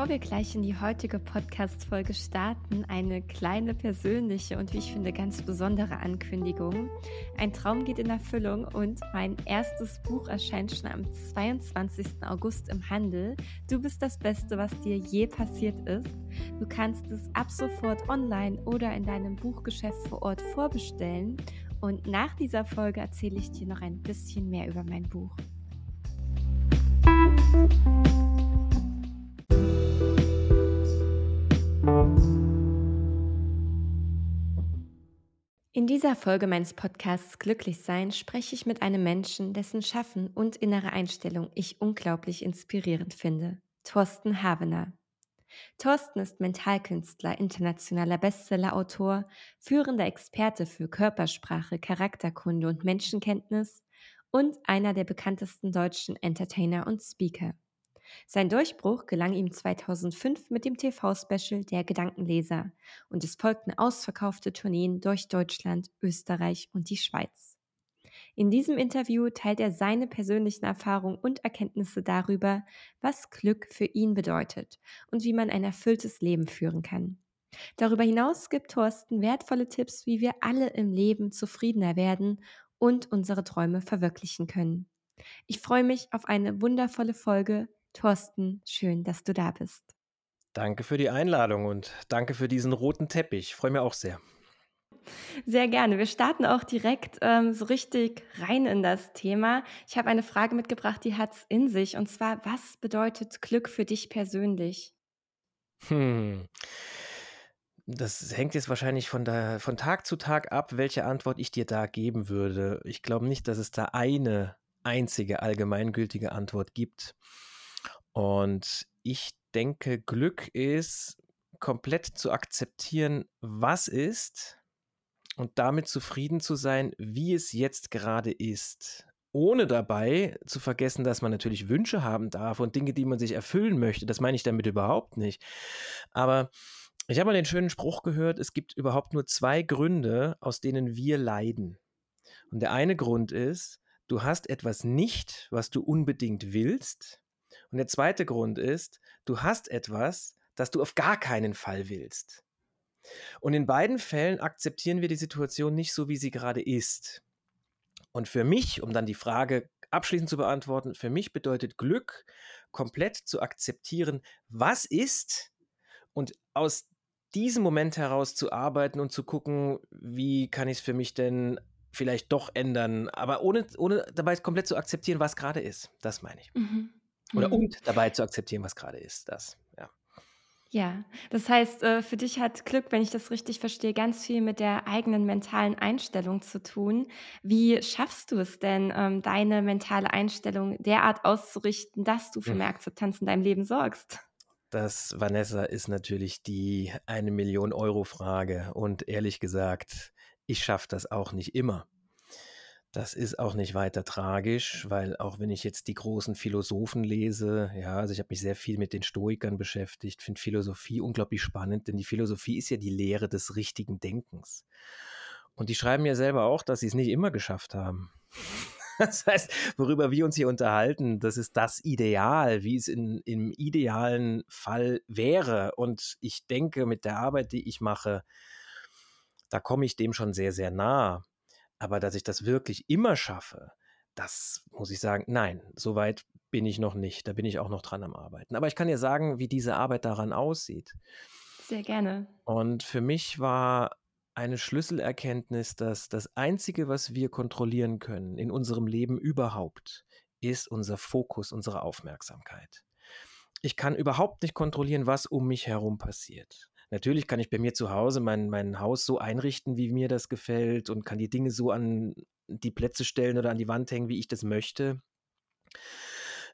Bevor wir gleich in die heutige Podcast-Folge starten, eine kleine persönliche und wie ich finde ganz besondere Ankündigung. Ein Traum geht in Erfüllung und mein erstes Buch erscheint schon am 22. August im Handel. Du bist das Beste, was dir je passiert ist. Du kannst es ab sofort online oder in deinem Buchgeschäft vor Ort vorbestellen. Und nach dieser Folge erzähle ich dir noch ein bisschen mehr über mein Buch. In dieser Folge meines Podcasts Glücklich sein spreche ich mit einem Menschen, dessen Schaffen und innere Einstellung ich unglaublich inspirierend finde. Thorsten Havener. Thorsten ist Mentalkünstler, internationaler Bestsellerautor, führender Experte für Körpersprache, Charakterkunde und Menschenkenntnis und einer der bekanntesten deutschen Entertainer und Speaker. Sein Durchbruch gelang ihm 2005 mit dem TV-Special Der Gedankenleser und es folgten ausverkaufte Tourneen durch Deutschland, Österreich und die Schweiz. In diesem Interview teilt er seine persönlichen Erfahrungen und Erkenntnisse darüber, was Glück für ihn bedeutet und wie man ein erfülltes Leben führen kann. Darüber hinaus gibt Thorsten wertvolle Tipps, wie wir alle im Leben zufriedener werden und unsere Träume verwirklichen können. Ich freue mich auf eine wundervolle Folge Thorsten, schön, dass du da bist. Danke für die Einladung und danke für diesen roten Teppich. Ich freue mich auch sehr. Sehr gerne. Wir starten auch direkt ähm, so richtig rein in das Thema. Ich habe eine Frage mitgebracht, die hat es in sich. Und zwar, was bedeutet Glück für dich persönlich? Hm. Das hängt jetzt wahrscheinlich von, der, von Tag zu Tag ab, welche Antwort ich dir da geben würde. Ich glaube nicht, dass es da eine einzige allgemeingültige Antwort gibt. Und ich denke, Glück ist komplett zu akzeptieren, was ist und damit zufrieden zu sein, wie es jetzt gerade ist. Ohne dabei zu vergessen, dass man natürlich Wünsche haben darf und Dinge, die man sich erfüllen möchte. Das meine ich damit überhaupt nicht. Aber ich habe mal den schönen Spruch gehört, es gibt überhaupt nur zwei Gründe, aus denen wir leiden. Und der eine Grund ist, du hast etwas nicht, was du unbedingt willst. Und der zweite Grund ist, du hast etwas, das du auf gar keinen Fall willst. Und in beiden Fällen akzeptieren wir die Situation nicht so, wie sie gerade ist. Und für mich, um dann die Frage abschließend zu beantworten, für mich bedeutet Glück, komplett zu akzeptieren, was ist und aus diesem Moment heraus zu arbeiten und zu gucken, wie kann ich es für mich denn vielleicht doch ändern, aber ohne, ohne dabei komplett zu akzeptieren, was gerade ist. Das meine ich. Mhm. Oder mhm. und dabei zu akzeptieren, was gerade ist. Das, ja. Ja, das heißt, äh, für dich hat Glück, wenn ich das richtig verstehe, ganz viel mit der eigenen mentalen Einstellung zu tun. Wie schaffst du es denn, ähm, deine mentale Einstellung derart auszurichten, dass du für hm. mehr Akzeptanz in deinem Leben sorgst? Das, Vanessa, ist natürlich die eine Million Euro Frage. Und ehrlich gesagt, ich schaffe das auch nicht immer. Das ist auch nicht weiter tragisch, weil auch wenn ich jetzt die großen Philosophen lese, ja, also ich habe mich sehr viel mit den Stoikern beschäftigt, finde Philosophie unglaublich spannend, denn die Philosophie ist ja die Lehre des richtigen Denkens. Und die schreiben ja selber auch, dass sie es nicht immer geschafft haben. Das heißt, worüber wir uns hier unterhalten, das ist das Ideal, wie es in, im idealen Fall wäre. Und ich denke, mit der Arbeit, die ich mache, da komme ich dem schon sehr, sehr nah. Aber dass ich das wirklich immer schaffe, das muss ich sagen, nein, so weit bin ich noch nicht. Da bin ich auch noch dran am Arbeiten. Aber ich kann dir sagen, wie diese Arbeit daran aussieht. Sehr gerne. Und für mich war eine Schlüsselerkenntnis, dass das Einzige, was wir kontrollieren können in unserem Leben überhaupt, ist unser Fokus, unsere Aufmerksamkeit. Ich kann überhaupt nicht kontrollieren, was um mich herum passiert. Natürlich kann ich bei mir zu Hause mein, mein Haus so einrichten, wie mir das gefällt und kann die Dinge so an die Plätze stellen oder an die Wand hängen, wie ich das möchte.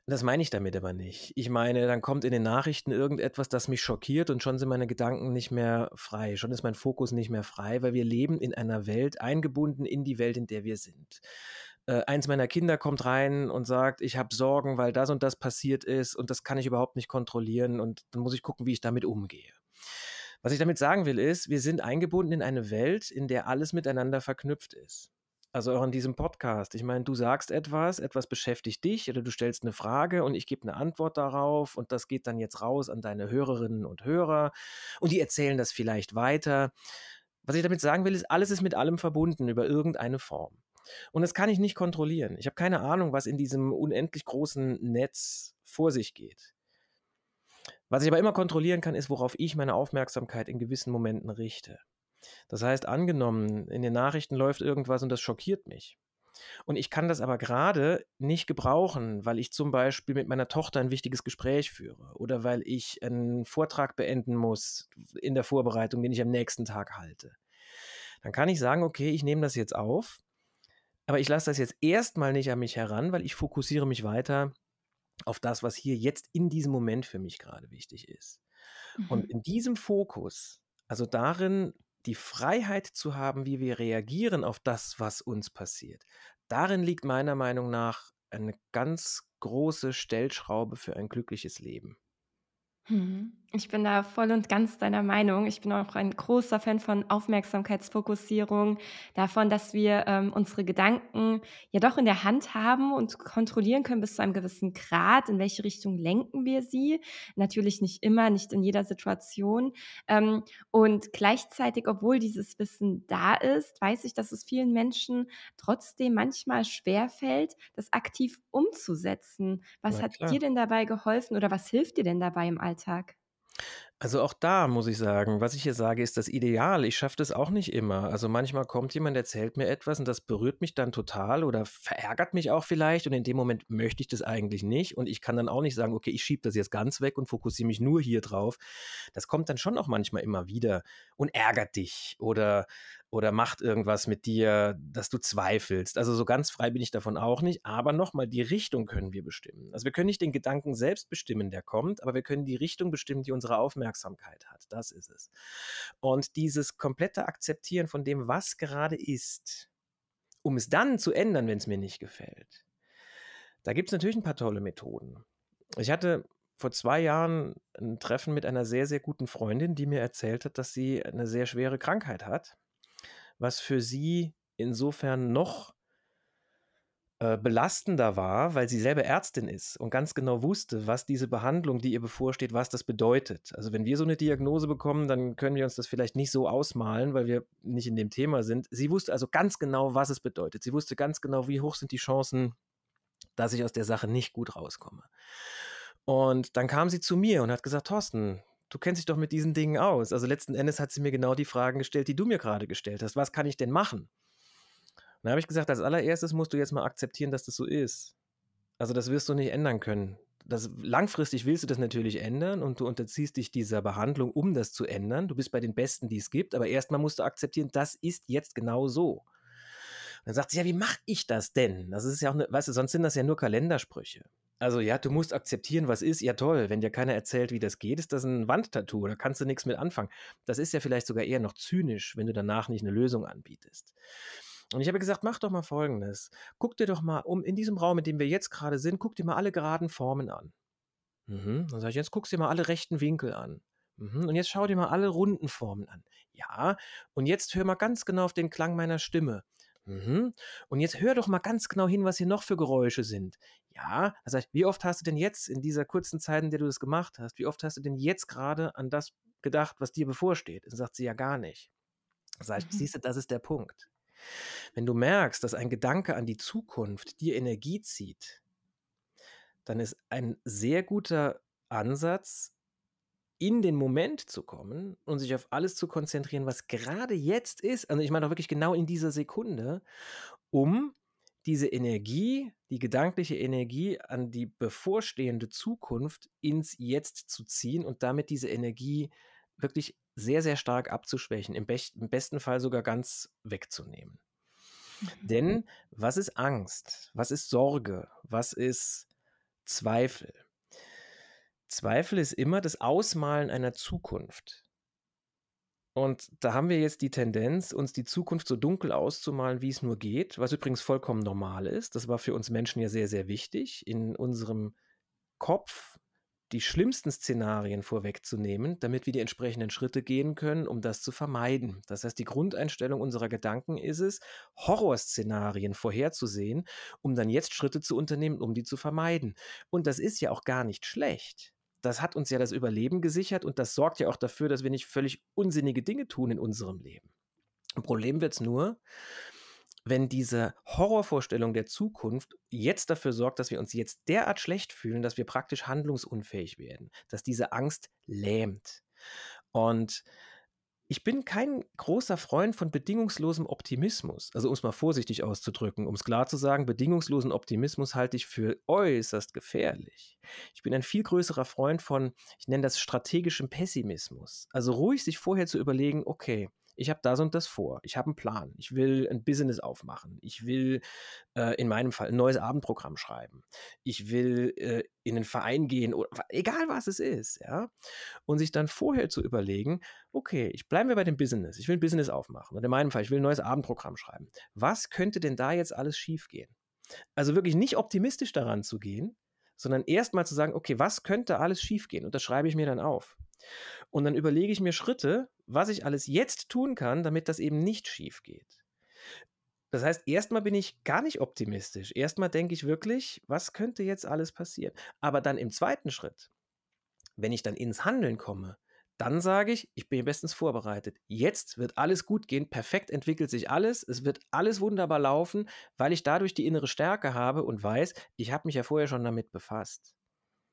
Das meine ich damit aber nicht. Ich meine, dann kommt in den Nachrichten irgendetwas, das mich schockiert und schon sind meine Gedanken nicht mehr frei. Schon ist mein Fokus nicht mehr frei, weil wir leben in einer Welt, eingebunden in die Welt, in der wir sind. Äh, eins meiner Kinder kommt rein und sagt, ich habe Sorgen, weil das und das passiert ist und das kann ich überhaupt nicht kontrollieren und dann muss ich gucken, wie ich damit umgehe. Was ich damit sagen will, ist, wir sind eingebunden in eine Welt, in der alles miteinander verknüpft ist. Also auch in diesem Podcast. Ich meine, du sagst etwas, etwas beschäftigt dich oder du stellst eine Frage und ich gebe eine Antwort darauf und das geht dann jetzt raus an deine Hörerinnen und Hörer und die erzählen das vielleicht weiter. Was ich damit sagen will, ist, alles ist mit allem verbunden über irgendeine Form. Und das kann ich nicht kontrollieren. Ich habe keine Ahnung, was in diesem unendlich großen Netz vor sich geht. Was ich aber immer kontrollieren kann, ist, worauf ich meine Aufmerksamkeit in gewissen Momenten richte. Das heißt, angenommen, in den Nachrichten läuft irgendwas und das schockiert mich. Und ich kann das aber gerade nicht gebrauchen, weil ich zum Beispiel mit meiner Tochter ein wichtiges Gespräch führe oder weil ich einen Vortrag beenden muss in der Vorbereitung, den ich am nächsten Tag halte. Dann kann ich sagen, okay, ich nehme das jetzt auf, aber ich lasse das jetzt erstmal nicht an mich heran, weil ich fokussiere mich weiter auf das, was hier jetzt in diesem Moment für mich gerade wichtig ist. Mhm. Und in diesem Fokus, also darin die Freiheit zu haben, wie wir reagieren auf das, was uns passiert, darin liegt meiner Meinung nach eine ganz große Stellschraube für ein glückliches Leben. Mhm. Ich bin da voll und ganz deiner Meinung. Ich bin auch ein großer Fan von Aufmerksamkeitsfokussierung, davon, dass wir ähm, unsere Gedanken ja doch in der Hand haben und kontrollieren können bis zu einem gewissen Grad, in welche Richtung lenken wir sie. Natürlich nicht immer, nicht in jeder Situation. Ähm, und gleichzeitig, obwohl dieses Wissen da ist, weiß ich, dass es vielen Menschen trotzdem manchmal schwerfällt, das aktiv umzusetzen. Was Na hat dir denn dabei geholfen oder was hilft dir denn dabei im Alltag? Also auch da muss ich sagen, was ich hier sage, ist das Ideal. Ich schaffe das auch nicht immer. Also manchmal kommt jemand, erzählt mir etwas und das berührt mich dann total oder verärgert mich auch vielleicht und in dem Moment möchte ich das eigentlich nicht und ich kann dann auch nicht sagen, okay, ich schiebe das jetzt ganz weg und fokussiere mich nur hier drauf. Das kommt dann schon auch manchmal immer wieder und ärgert dich oder oder macht irgendwas mit dir, dass du zweifelst. Also so ganz frei bin ich davon auch nicht. Aber nochmal, die Richtung können wir bestimmen. Also wir können nicht den Gedanken selbst bestimmen, der kommt, aber wir können die Richtung bestimmen, die unsere Aufmerksamkeit hat. Das ist es. Und dieses komplette Akzeptieren von dem, was gerade ist, um es dann zu ändern, wenn es mir nicht gefällt. Da gibt es natürlich ein paar tolle Methoden. Ich hatte vor zwei Jahren ein Treffen mit einer sehr, sehr guten Freundin, die mir erzählt hat, dass sie eine sehr schwere Krankheit hat was für sie insofern noch äh, belastender war, weil sie selber Ärztin ist und ganz genau wusste, was diese Behandlung, die ihr bevorsteht, was das bedeutet. Also wenn wir so eine Diagnose bekommen, dann können wir uns das vielleicht nicht so ausmalen, weil wir nicht in dem Thema sind. Sie wusste also ganz genau, was es bedeutet. Sie wusste ganz genau, wie hoch sind die Chancen, dass ich aus der Sache nicht gut rauskomme. Und dann kam sie zu mir und hat gesagt, Thorsten, du kennst dich doch mit diesen Dingen aus. Also letzten Endes hat sie mir genau die Fragen gestellt, die du mir gerade gestellt hast. Was kann ich denn machen? Und dann habe ich gesagt, als allererstes musst du jetzt mal akzeptieren, dass das so ist. Also das wirst du nicht ändern können. Das, langfristig willst du das natürlich ändern und du unterziehst dich dieser Behandlung, um das zu ändern. Du bist bei den Besten, die es gibt, aber erstmal musst du akzeptieren, das ist jetzt genau so. Und dann sagt sie, ja, wie mache ich das denn? Das ist ja auch, eine, weißt du, sonst sind das ja nur Kalendersprüche. Also ja, du musst akzeptieren, was ist. Ja toll, wenn dir keiner erzählt, wie das geht, ist das ein Wandtattoo, da kannst du nichts mit anfangen. Das ist ja vielleicht sogar eher noch zynisch, wenn du danach nicht eine Lösung anbietest. Und ich habe gesagt, mach doch mal Folgendes. Guck dir doch mal um in diesem Raum, in dem wir jetzt gerade sind, guck dir mal alle geraden Formen an. Mhm. Dann sage ich, jetzt guck dir mal alle rechten Winkel an. Mhm. Und jetzt schau dir mal alle runden Formen an. Ja, und jetzt hör mal ganz genau auf den Klang meiner Stimme. Mhm. Und jetzt hör doch mal ganz genau hin, was hier noch für Geräusche sind. Ja, also wie oft hast du denn jetzt in dieser kurzen Zeit, in der du das gemacht hast, wie oft hast du denn jetzt gerade an das gedacht, was dir bevorsteht? Und sagt sie ja gar nicht. Das heißt, mhm. siehst du, das ist der Punkt. Wenn du merkst, dass ein Gedanke an die Zukunft dir Energie zieht, dann ist ein sehr guter Ansatz, in den Moment zu kommen und sich auf alles zu konzentrieren, was gerade jetzt ist. Also ich meine auch wirklich genau in dieser Sekunde, um diese Energie, die gedankliche Energie an die bevorstehende Zukunft ins Jetzt zu ziehen und damit diese Energie wirklich sehr, sehr stark abzuschwächen, im, be im besten Fall sogar ganz wegzunehmen. Mhm. Denn was ist Angst? Was ist Sorge? Was ist Zweifel? Zweifel ist immer das Ausmalen einer Zukunft. Und da haben wir jetzt die Tendenz, uns die Zukunft so dunkel auszumalen, wie es nur geht, was übrigens vollkommen normal ist. Das war für uns Menschen ja sehr, sehr wichtig. In unserem Kopf die schlimmsten Szenarien vorwegzunehmen, damit wir die entsprechenden Schritte gehen können, um das zu vermeiden. Das heißt, die Grundeinstellung unserer Gedanken ist es, Horrorszenarien vorherzusehen, um dann jetzt Schritte zu unternehmen, um die zu vermeiden. Und das ist ja auch gar nicht schlecht. Das hat uns ja das Überleben gesichert und das sorgt ja auch dafür, dass wir nicht völlig unsinnige Dinge tun in unserem Leben. Ein Problem wird es nur, wenn diese Horrorvorstellung der Zukunft jetzt dafür sorgt, dass wir uns jetzt derart schlecht fühlen, dass wir praktisch handlungsunfähig werden, dass diese Angst lähmt. Und ich bin kein großer Freund von bedingungslosem Optimismus. Also um es mal vorsichtig auszudrücken, um es klar zu sagen, bedingungslosen Optimismus halte ich für äußerst gefährlich. Ich bin ein viel größerer Freund von, ich nenne das strategischem Pessimismus. Also ruhig sich vorher zu überlegen, okay, ich habe das und das vor. Ich habe einen Plan. Ich will ein Business aufmachen. Ich will äh, in meinem Fall ein neues Abendprogramm schreiben. Ich will äh, in einen Verein gehen oder egal was es ist, ja. Und sich dann vorher zu überlegen, okay, ich bleibe bei dem Business. Ich will ein Business aufmachen. Und in meinem Fall, ich will ein neues Abendprogramm schreiben. Was könnte denn da jetzt alles schiefgehen? Also wirklich nicht optimistisch daran zu gehen, sondern erstmal zu sagen, okay, was könnte alles schiefgehen? Und das schreibe ich mir dann auf. Und dann überlege ich mir Schritte, was ich alles jetzt tun kann, damit das eben nicht schief geht. Das heißt, erstmal bin ich gar nicht optimistisch. Erstmal denke ich wirklich, was könnte jetzt alles passieren? Aber dann im zweiten Schritt, wenn ich dann ins Handeln komme, dann sage ich, ich bin bestens vorbereitet. Jetzt wird alles gut gehen, perfekt entwickelt sich alles, es wird alles wunderbar laufen, weil ich dadurch die innere Stärke habe und weiß, ich habe mich ja vorher schon damit befasst.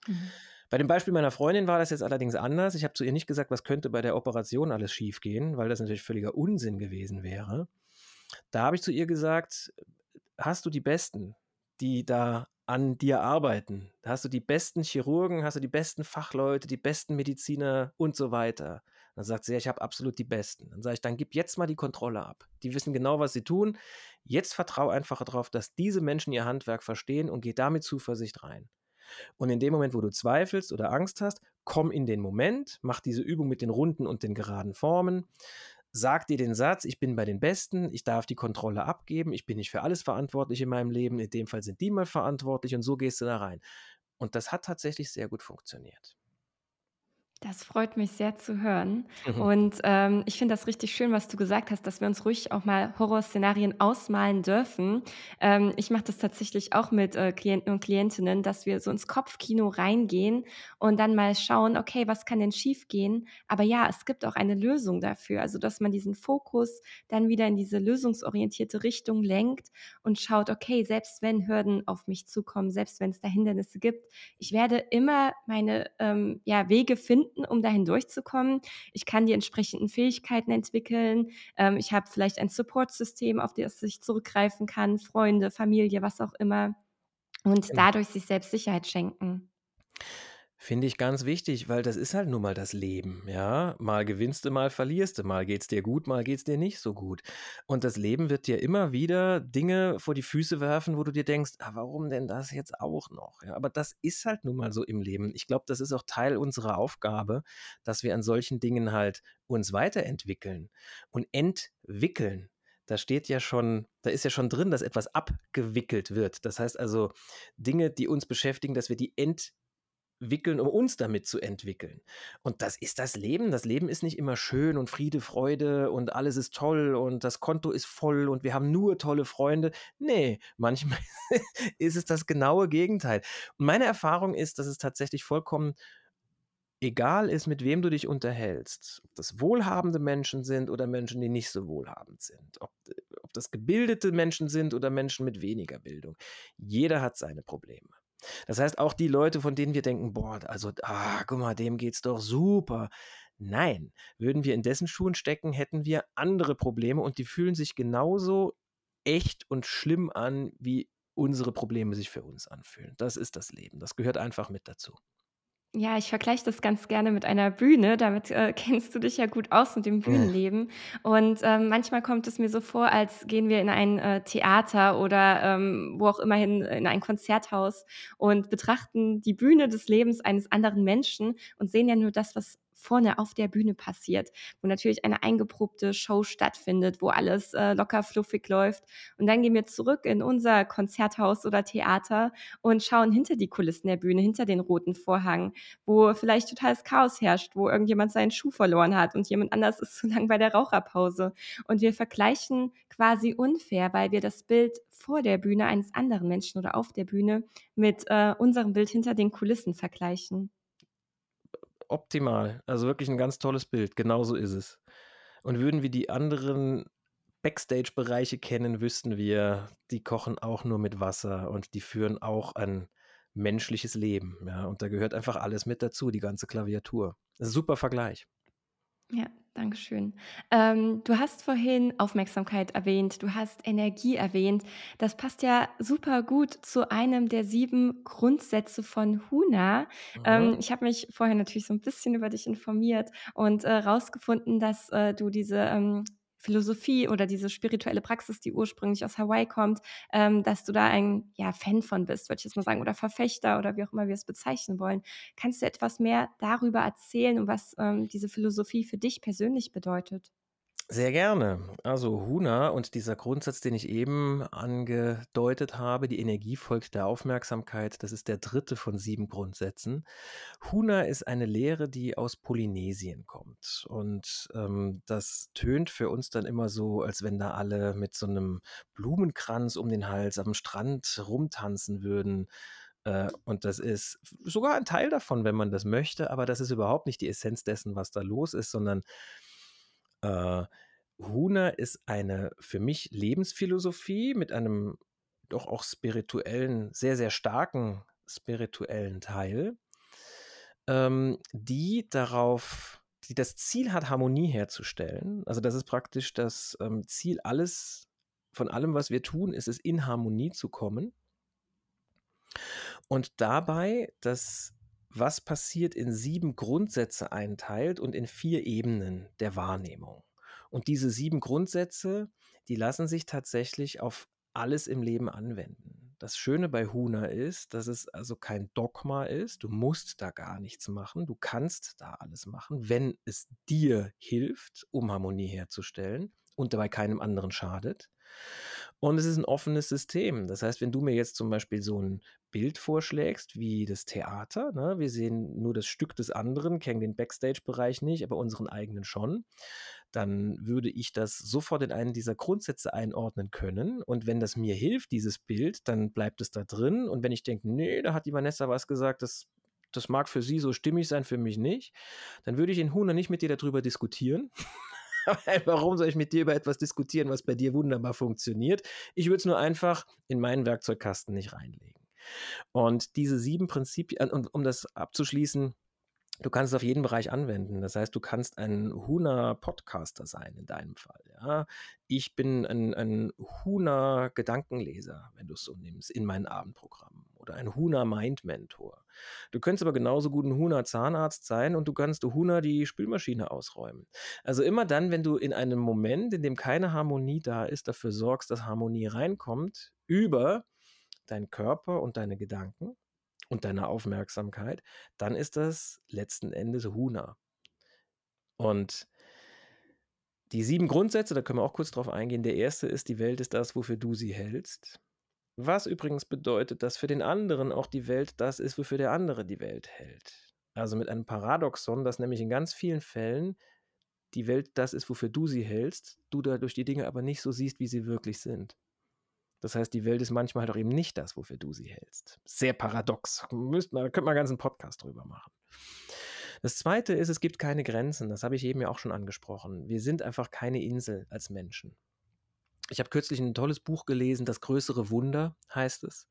Mhm. Bei dem Beispiel meiner Freundin war das jetzt allerdings anders. Ich habe zu ihr nicht gesagt, was könnte bei der Operation alles schiefgehen, weil das natürlich völliger Unsinn gewesen wäre. Da habe ich zu ihr gesagt, hast du die Besten, die da an dir arbeiten? Hast du die besten Chirurgen, hast du die besten Fachleute, die besten Mediziner und so weiter? Dann sagt sie, ja, ich habe absolut die Besten. Dann sage ich, dann gib jetzt mal die Kontrolle ab. Die wissen genau, was sie tun. Jetzt vertraue einfach darauf, dass diese Menschen ihr Handwerk verstehen und geh damit Zuversicht rein. Und in dem Moment, wo du zweifelst oder Angst hast, komm in den Moment, mach diese Übung mit den runden und den geraden Formen, sag dir den Satz, ich bin bei den Besten, ich darf die Kontrolle abgeben, ich bin nicht für alles verantwortlich in meinem Leben, in dem Fall sind die mal verantwortlich und so gehst du da rein. Und das hat tatsächlich sehr gut funktioniert. Das freut mich sehr zu hören. Mhm. Und ähm, ich finde das richtig schön, was du gesagt hast, dass wir uns ruhig auch mal Horrorszenarien ausmalen dürfen. Ähm, ich mache das tatsächlich auch mit äh, Klienten und Klientinnen, dass wir so ins Kopfkino reingehen und dann mal schauen, okay, was kann denn schiefgehen? Aber ja, es gibt auch eine Lösung dafür. Also, dass man diesen Fokus dann wieder in diese lösungsorientierte Richtung lenkt und schaut, okay, selbst wenn Hürden auf mich zukommen, selbst wenn es da Hindernisse gibt, ich werde immer meine ähm, ja, Wege finden, finden, um dahin durchzukommen. Ich kann die entsprechenden Fähigkeiten entwickeln. Ähm, ich habe vielleicht ein Support-System, auf das ich zurückgreifen kann, Freunde, Familie, was auch immer. Und genau. dadurch sich selbst Sicherheit schenken. Finde ich ganz wichtig, weil das ist halt nun mal das Leben, ja. Mal gewinnst du, mal verlierst du, mal geht's dir gut, mal geht's dir nicht so gut. Und das Leben wird dir immer wieder Dinge vor die Füße werfen, wo du dir denkst, ah, warum denn das jetzt auch noch? Ja, aber das ist halt nun mal so im Leben. Ich glaube, das ist auch Teil unserer Aufgabe, dass wir an solchen Dingen halt uns weiterentwickeln und entwickeln da steht ja schon, da ist ja schon drin, dass etwas abgewickelt wird. Das heißt also, Dinge, die uns beschäftigen, dass wir die entwickeln wickeln, um uns damit zu entwickeln. Und das ist das Leben. Das Leben ist nicht immer schön und Friede, Freude und alles ist toll und das Konto ist voll und wir haben nur tolle Freunde. Nee, manchmal ist es das genaue Gegenteil. Und meine Erfahrung ist, dass es tatsächlich vollkommen egal ist, mit wem du dich unterhältst, ob das wohlhabende Menschen sind oder Menschen, die nicht so wohlhabend sind, ob, ob das gebildete Menschen sind oder Menschen mit weniger Bildung. Jeder hat seine Probleme. Das heißt, auch die Leute, von denen wir denken, boah, also, ah, guck mal, dem geht's doch super. Nein, würden wir in dessen Schuhen stecken, hätten wir andere Probleme und die fühlen sich genauso echt und schlimm an, wie unsere Probleme sich für uns anfühlen. Das ist das Leben. Das gehört einfach mit dazu. Ja, ich vergleiche das ganz gerne mit einer Bühne. Damit äh, kennst du dich ja gut aus mit dem Bühnenleben. Und ähm, manchmal kommt es mir so vor, als gehen wir in ein äh, Theater oder ähm, wo auch immerhin in ein Konzerthaus und betrachten die Bühne des Lebens eines anderen Menschen und sehen ja nur das, was vorne auf der Bühne passiert, wo natürlich eine eingeprobte Show stattfindet, wo alles äh, locker fluffig läuft. Und dann gehen wir zurück in unser Konzerthaus oder Theater und schauen hinter die Kulissen der Bühne, hinter den roten Vorhang, wo vielleicht totales Chaos herrscht, wo irgendjemand seinen Schuh verloren hat und jemand anders ist zu lang bei der Raucherpause. Und wir vergleichen quasi unfair, weil wir das Bild vor der Bühne eines anderen Menschen oder auf der Bühne mit äh, unserem Bild hinter den Kulissen vergleichen. Optimal. Also wirklich ein ganz tolles Bild. Genauso ist es. Und würden wir die anderen Backstage-Bereiche kennen, wüssten wir, die kochen auch nur mit Wasser und die führen auch ein menschliches Leben. Ja, und da gehört einfach alles mit dazu, die ganze Klaviatur. super Vergleich. Ja, danke schön. Ähm, du hast vorhin Aufmerksamkeit erwähnt, du hast Energie erwähnt. Das passt ja super gut zu einem der sieben Grundsätze von Huna. Ähm, mhm. ich habe mich vorher natürlich so ein bisschen über dich informiert und äh, rausgefunden, dass äh, du diese ähm, Philosophie oder diese spirituelle Praxis, die ursprünglich aus Hawaii kommt, ähm, dass du da ein ja, Fan von bist, würde ich jetzt mal sagen, oder Verfechter oder wie auch immer wir es bezeichnen wollen. Kannst du etwas mehr darüber erzählen und was ähm, diese Philosophie für dich persönlich bedeutet? Sehr gerne. Also Huna und dieser Grundsatz, den ich eben angedeutet habe, die Energie folgt der Aufmerksamkeit, das ist der dritte von sieben Grundsätzen. Huna ist eine Lehre, die aus Polynesien kommt. Und ähm, das tönt für uns dann immer so, als wenn da alle mit so einem Blumenkranz um den Hals am Strand rumtanzen würden. Äh, und das ist sogar ein Teil davon, wenn man das möchte, aber das ist überhaupt nicht die Essenz dessen, was da los ist, sondern äh, Huna ist eine für mich Lebensphilosophie mit einem doch auch spirituellen, sehr, sehr starken spirituellen Teil, ähm, die darauf, die das Ziel hat, Harmonie herzustellen. Also das ist praktisch das ähm, Ziel alles, von allem, was wir tun, ist es, in Harmonie zu kommen. Und dabei das was passiert in sieben Grundsätze einteilt und in vier Ebenen der Wahrnehmung. Und diese sieben Grundsätze, die lassen sich tatsächlich auf alles im Leben anwenden. Das Schöne bei Huna ist, dass es also kein Dogma ist. Du musst da gar nichts machen. Du kannst da alles machen, wenn es dir hilft, um Harmonie herzustellen und dabei keinem anderen schadet. Und es ist ein offenes System. Das heißt, wenn du mir jetzt zum Beispiel so ein Bild vorschlägst, wie das Theater, ne? wir sehen nur das Stück des anderen, kennen den Backstage-Bereich nicht, aber unseren eigenen schon, dann würde ich das sofort in einen dieser Grundsätze einordnen können. Und wenn das mir hilft, dieses Bild, dann bleibt es da drin. Und wenn ich denke, nee, da hat die Vanessa was gesagt, das das mag für sie so stimmig sein, für mich nicht, dann würde ich in Huna nicht mit dir darüber diskutieren, Warum soll ich mit dir über etwas diskutieren, was bei dir wunderbar funktioniert? Ich würde es nur einfach in meinen Werkzeugkasten nicht reinlegen. Und diese sieben Prinzipien, und um das abzuschließen, Du kannst es auf jeden Bereich anwenden. Das heißt, du kannst ein Huna-Podcaster sein in deinem Fall. Ja? Ich bin ein, ein Huna-Gedankenleser, wenn du es so nimmst, in meinen Abendprogrammen. Oder ein Huna-Mind-Mentor. Du könntest aber genauso gut ein Huna-Zahnarzt sein und du kannst Huna die Spülmaschine ausräumen. Also immer dann, wenn du in einem Moment, in dem keine Harmonie da ist, dafür sorgst, dass Harmonie reinkommt, über deinen Körper und deine Gedanken, und deine Aufmerksamkeit, dann ist das letzten Endes Huna. Und die sieben Grundsätze, da können wir auch kurz drauf eingehen. Der erste ist, die Welt ist das, wofür du sie hältst. Was übrigens bedeutet, dass für den anderen auch die Welt das ist, wofür der andere die Welt hält. Also mit einem Paradoxon, dass nämlich in ganz vielen Fällen die Welt das ist, wofür du sie hältst, du dadurch die Dinge aber nicht so siehst, wie sie wirklich sind. Das heißt, die Welt ist manchmal halt auch eben nicht das, wofür du sie hältst. Sehr paradox. Müsst man, da könnte man einen ganzen Podcast drüber machen. Das zweite ist, es gibt keine Grenzen. Das habe ich eben ja auch schon angesprochen. Wir sind einfach keine Insel als Menschen. Ich habe kürzlich ein tolles Buch gelesen, Das größere Wunder heißt es.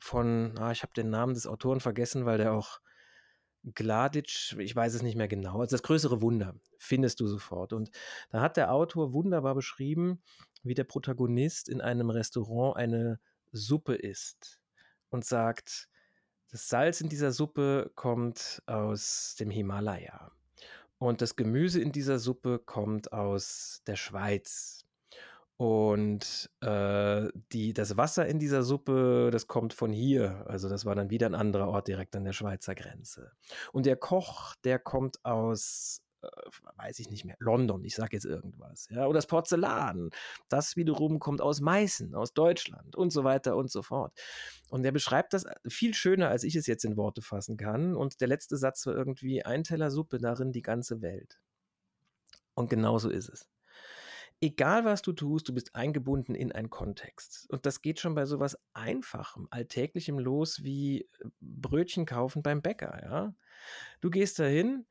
Von, ah, ich habe den Namen des Autoren vergessen, weil der auch Gladic, ich weiß es nicht mehr genau, also das größere Wunder findest du sofort. Und da hat der Autor wunderbar beschrieben, wie der Protagonist in einem Restaurant eine Suppe isst und sagt, das Salz in dieser Suppe kommt aus dem Himalaya und das Gemüse in dieser Suppe kommt aus der Schweiz. Und äh, die, das Wasser in dieser Suppe, das kommt von hier. Also das war dann wieder ein anderer Ort direkt an der Schweizer Grenze. Und der Koch, der kommt aus, äh, weiß ich nicht mehr, London, ich sage jetzt irgendwas. Ja? Oder das Porzellan, das wiederum kommt aus Meißen, aus Deutschland und so weiter und so fort. Und der beschreibt das viel schöner, als ich es jetzt in Worte fassen kann. Und der letzte Satz war irgendwie, ein Teller Suppe, darin die ganze Welt. Und genau so ist es egal was du tust, du bist eingebunden in einen Kontext. Und das geht schon bei sowas Einfachem, Alltäglichem los wie äh, Brötchen kaufen beim Bäcker, ja. Du gehst dahin,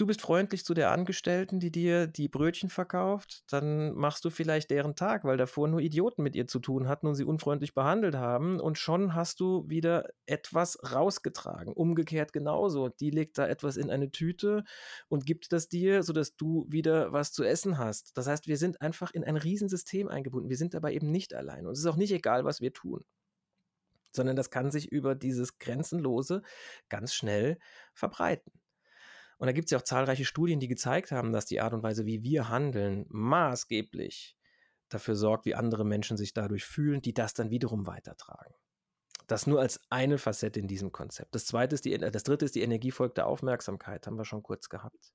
du bist freundlich zu der Angestellten, die dir die Brötchen verkauft, dann machst du vielleicht deren Tag, weil davor nur Idioten mit ihr zu tun hatten und sie unfreundlich behandelt haben und schon hast du wieder etwas rausgetragen. Umgekehrt genauso. Die legt da etwas in eine Tüte und gibt das dir, sodass du wieder was zu essen hast. Das heißt, wir sind einfach in ein Riesensystem eingebunden. Wir sind dabei eben nicht allein. Und es ist auch nicht egal, was wir tun sondern das kann sich über dieses Grenzenlose ganz schnell verbreiten. Und da gibt es ja auch zahlreiche Studien, die gezeigt haben, dass die Art und Weise, wie wir handeln, maßgeblich dafür sorgt, wie andere Menschen sich dadurch fühlen, die das dann wiederum weitertragen. Das nur als eine Facette in diesem Konzept. Das zweite ist die, das dritte ist die Energiefolg der Aufmerksamkeit, haben wir schon kurz gehabt.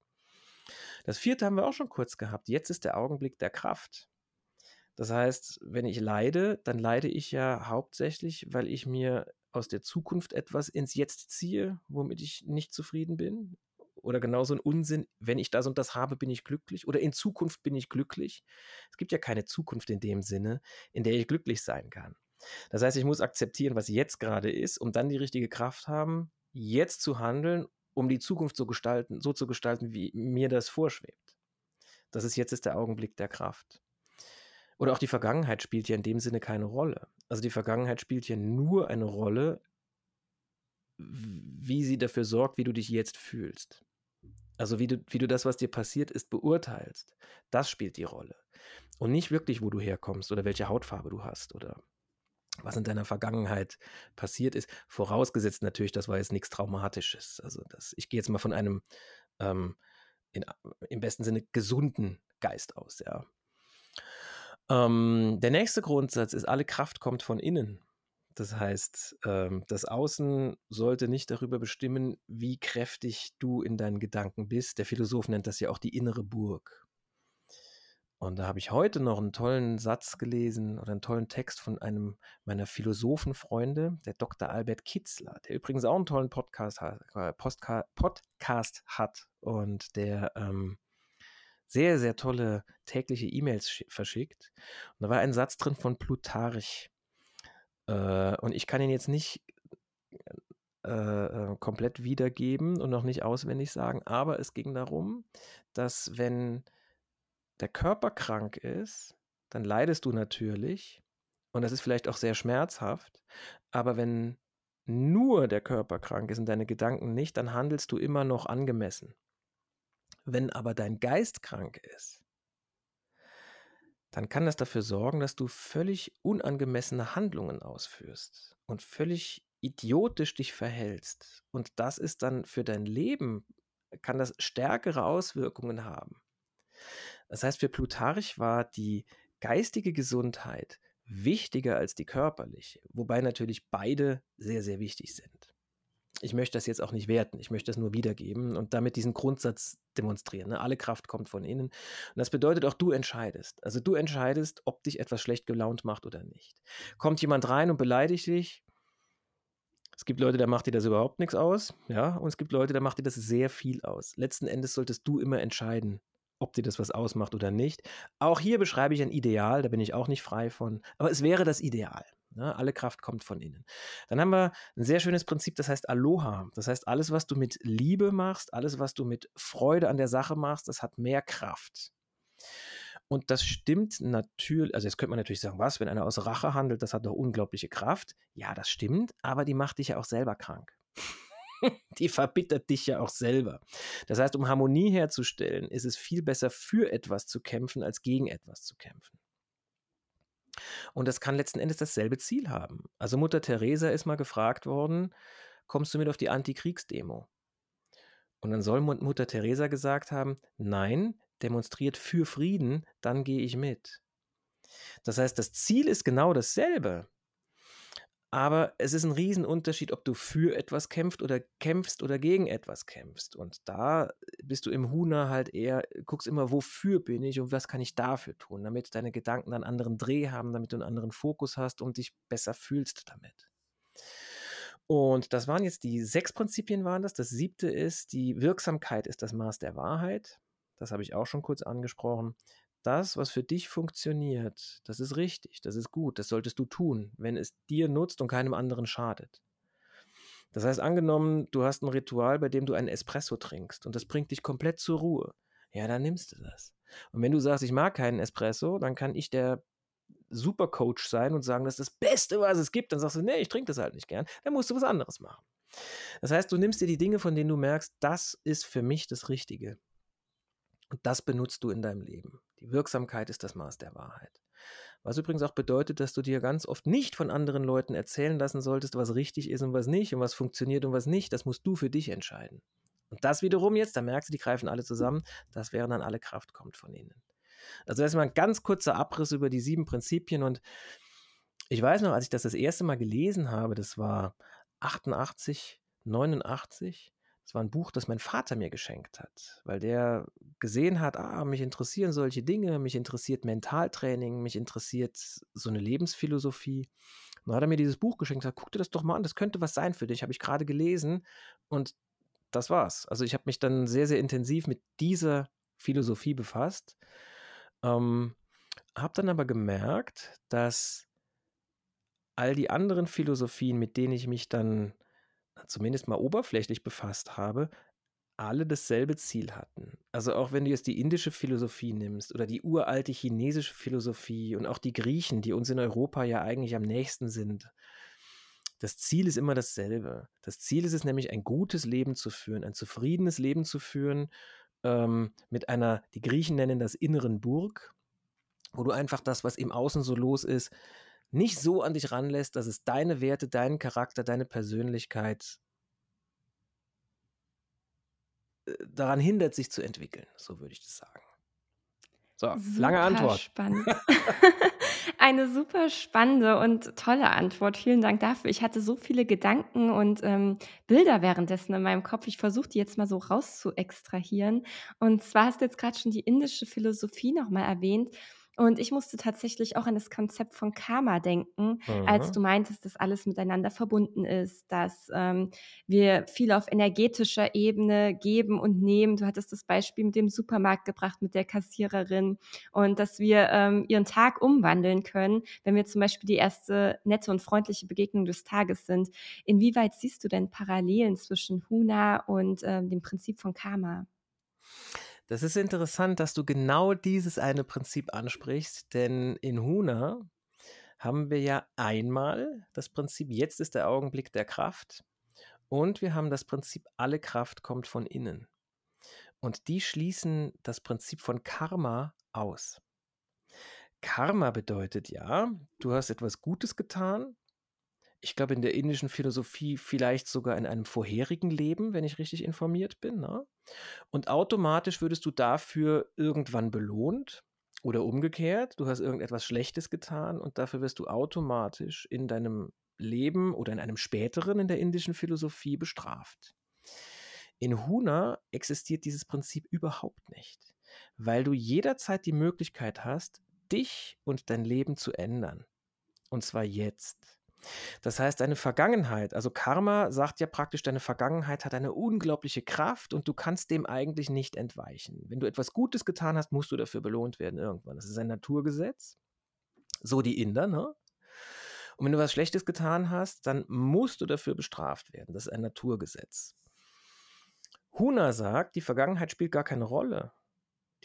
Das vierte haben wir auch schon kurz gehabt. Jetzt ist der Augenblick der Kraft. Das heißt, wenn ich leide, dann leide ich ja hauptsächlich, weil ich mir aus der Zukunft etwas ins Jetzt ziehe, womit ich nicht zufrieden bin oder genauso ein Unsinn, wenn ich das und das habe, bin ich glücklich oder in Zukunft bin ich glücklich. Es gibt ja keine Zukunft in dem Sinne, in der ich glücklich sein kann. Das heißt, ich muss akzeptieren, was jetzt gerade ist, um dann die richtige Kraft haben, jetzt zu handeln, um die Zukunft so, gestalten, so zu gestalten, wie mir das vorschwebt. Das ist jetzt ist der Augenblick der Kraft. Oder auch die Vergangenheit spielt ja in dem Sinne keine Rolle. Also die Vergangenheit spielt ja nur eine Rolle, wie sie dafür sorgt, wie du dich jetzt fühlst. Also wie du, wie du das, was dir passiert ist, beurteilst, das spielt die Rolle. Und nicht wirklich, wo du herkommst oder welche Hautfarbe du hast oder was in deiner Vergangenheit passiert ist. Vorausgesetzt natürlich, das war jetzt nichts Traumatisches. Also das, ich gehe jetzt mal von einem ähm, in, im besten Sinne gesunden Geist aus, ja. Ähm, der nächste Grundsatz ist, alle Kraft kommt von innen. Das heißt, ähm, das Außen sollte nicht darüber bestimmen, wie kräftig du in deinen Gedanken bist. Der Philosoph nennt das ja auch die innere Burg. Und da habe ich heute noch einen tollen Satz gelesen oder einen tollen Text von einem meiner Philosophenfreunde, der Dr. Albert Kitzler, der übrigens auch einen tollen Podcast hat, äh, Podcast hat und der ähm, sehr, sehr tolle tägliche E-Mails verschickt. Und da war ein Satz drin von Plutarch. Äh, und ich kann ihn jetzt nicht äh, äh, komplett wiedergeben und noch nicht auswendig sagen, aber es ging darum, dass wenn der Körper krank ist, dann leidest du natürlich und das ist vielleicht auch sehr schmerzhaft, aber wenn nur der Körper krank ist und deine Gedanken nicht, dann handelst du immer noch angemessen. Wenn aber dein Geist krank ist, dann kann das dafür sorgen, dass du völlig unangemessene Handlungen ausführst und völlig idiotisch dich verhältst. Und das ist dann für dein Leben, kann das stärkere Auswirkungen haben. Das heißt, für Plutarch war die geistige Gesundheit wichtiger als die körperliche, wobei natürlich beide sehr, sehr wichtig sind ich möchte das jetzt auch nicht werten, ich möchte das nur wiedergeben und damit diesen Grundsatz demonstrieren. Ne? Alle Kraft kommt von innen. Und das bedeutet auch, du entscheidest. Also du entscheidest, ob dich etwas schlecht gelaunt macht oder nicht. Kommt jemand rein und beleidigt dich, es gibt Leute, da macht dir das überhaupt nichts aus, ja, und es gibt Leute, da macht dir das sehr viel aus. Letzten Endes solltest du immer entscheiden, ob dir das was ausmacht oder nicht. Auch hier beschreibe ich ein Ideal, da bin ich auch nicht frei von, aber es wäre das Ideal. Ne? Alle Kraft kommt von innen. Dann haben wir ein sehr schönes Prinzip, das heißt Aloha. Das heißt, alles, was du mit Liebe machst, alles, was du mit Freude an der Sache machst, das hat mehr Kraft. Und das stimmt natürlich, also jetzt könnte man natürlich sagen, was, wenn einer aus Rache handelt, das hat doch unglaubliche Kraft. Ja, das stimmt, aber die macht dich ja auch selber krank. die verbittert dich ja auch selber. Das heißt, um Harmonie herzustellen, ist es viel besser für etwas zu kämpfen, als gegen etwas zu kämpfen. Und das kann letzten Endes dasselbe Ziel haben. Also Mutter Teresa ist mal gefragt worden, kommst du mit auf die Antikriegsdemo? Und dann soll Mutter Teresa gesagt haben, nein, demonstriert für Frieden, dann gehe ich mit. Das heißt, das Ziel ist genau dasselbe. Aber es ist ein Riesenunterschied, ob du für etwas kämpfst oder kämpfst oder gegen etwas kämpfst. Und da bist du im Huna halt eher, guckst immer, wofür bin ich und was kann ich dafür tun, damit deine Gedanken einen anderen Dreh haben, damit du einen anderen Fokus hast und dich besser fühlst damit. Und das waren jetzt die sechs Prinzipien waren das. Das siebte ist, die Wirksamkeit ist das Maß der Wahrheit. Das habe ich auch schon kurz angesprochen das, was für dich funktioniert, das ist richtig, das ist gut, das solltest du tun, wenn es dir nutzt und keinem anderen schadet. Das heißt, angenommen, du hast ein Ritual, bei dem du einen Espresso trinkst und das bringt dich komplett zur Ruhe, ja, dann nimmst du das. Und wenn du sagst, ich mag keinen Espresso, dann kann ich der Supercoach sein und sagen, das ist das Beste, was es gibt. Dann sagst du, nee, ich trinke das halt nicht gern. Dann musst du was anderes machen. Das heißt, du nimmst dir die Dinge, von denen du merkst, das ist für mich das Richtige. Und das benutzt du in deinem Leben. Wirksamkeit ist das Maß der Wahrheit. Was übrigens auch bedeutet, dass du dir ganz oft nicht von anderen Leuten erzählen lassen solltest, was richtig ist und was nicht und was funktioniert und was nicht. Das musst du für dich entscheiden. Und das wiederum jetzt, da merkst du, die greifen alle zusammen, das wäre dann alle Kraft kommt von ihnen. Also erstmal ein ganz kurzer Abriss über die sieben Prinzipien und ich weiß noch, als ich das das erste Mal gelesen habe, das war 88, 89, das war ein Buch, das mein Vater mir geschenkt hat, weil der gesehen hat, ah, mich interessieren solche Dinge, mich interessiert Mentaltraining, mich interessiert so eine Lebensphilosophie. Und dann hat er mir dieses Buch geschenkt und gesagt, guck dir das doch mal an, das könnte was sein für dich, habe ich gerade gelesen und das war's. Also ich habe mich dann sehr, sehr intensiv mit dieser Philosophie befasst, ähm, habe dann aber gemerkt, dass all die anderen Philosophien, mit denen ich mich dann zumindest mal oberflächlich befasst habe, alle dasselbe Ziel hatten. Also auch wenn du jetzt die indische Philosophie nimmst oder die uralte chinesische Philosophie und auch die Griechen, die uns in Europa ja eigentlich am nächsten sind. Das Ziel ist immer dasselbe. Das Ziel ist es nämlich, ein gutes Leben zu führen, ein zufriedenes Leben zu führen, ähm, mit einer, die Griechen nennen das inneren Burg, wo du einfach das, was im Außen so los ist, nicht so an dich ranlässt, dass es deine Werte, deinen Charakter, deine Persönlichkeit äh, daran hindert, sich zu entwickeln. So würde ich das sagen. So, super lange Antwort. Spannend. Eine super spannende und tolle Antwort. Vielen Dank dafür. Ich hatte so viele Gedanken und ähm, Bilder währenddessen in meinem Kopf. Ich versuche die jetzt mal so raus zu extrahieren. Und zwar hast du jetzt gerade schon die indische Philosophie nochmal erwähnt. Und ich musste tatsächlich auch an das Konzept von Karma denken, mhm. als du meintest, dass alles miteinander verbunden ist, dass ähm, wir viel auf energetischer Ebene geben und nehmen. Du hattest das Beispiel mit dem Supermarkt gebracht, mit der Kassiererin und dass wir ähm, ihren Tag umwandeln können, wenn wir zum Beispiel die erste nette und freundliche Begegnung des Tages sind. Inwieweit siehst du denn Parallelen zwischen Huna und ähm, dem Prinzip von Karma? Das ist interessant, dass du genau dieses eine Prinzip ansprichst, denn in Huna haben wir ja einmal das Prinzip, jetzt ist der Augenblick der Kraft und wir haben das Prinzip, alle Kraft kommt von innen. Und die schließen das Prinzip von Karma aus. Karma bedeutet ja, du hast etwas Gutes getan, ich glaube, in der indischen Philosophie vielleicht sogar in einem vorherigen Leben, wenn ich richtig informiert bin. Ne? Und automatisch würdest du dafür irgendwann belohnt oder umgekehrt. Du hast irgendetwas Schlechtes getan und dafür wirst du automatisch in deinem Leben oder in einem späteren in der indischen Philosophie bestraft. In Huna existiert dieses Prinzip überhaupt nicht, weil du jederzeit die Möglichkeit hast, dich und dein Leben zu ändern. Und zwar jetzt. Das heißt, deine Vergangenheit, also Karma sagt ja praktisch, deine Vergangenheit hat eine unglaubliche Kraft und du kannst dem eigentlich nicht entweichen. Wenn du etwas Gutes getan hast, musst du dafür belohnt werden irgendwann. Das ist ein Naturgesetz. So die Inder, ne? Und wenn du was Schlechtes getan hast, dann musst du dafür bestraft werden. Das ist ein Naturgesetz. Huna sagt, die Vergangenheit spielt gar keine Rolle.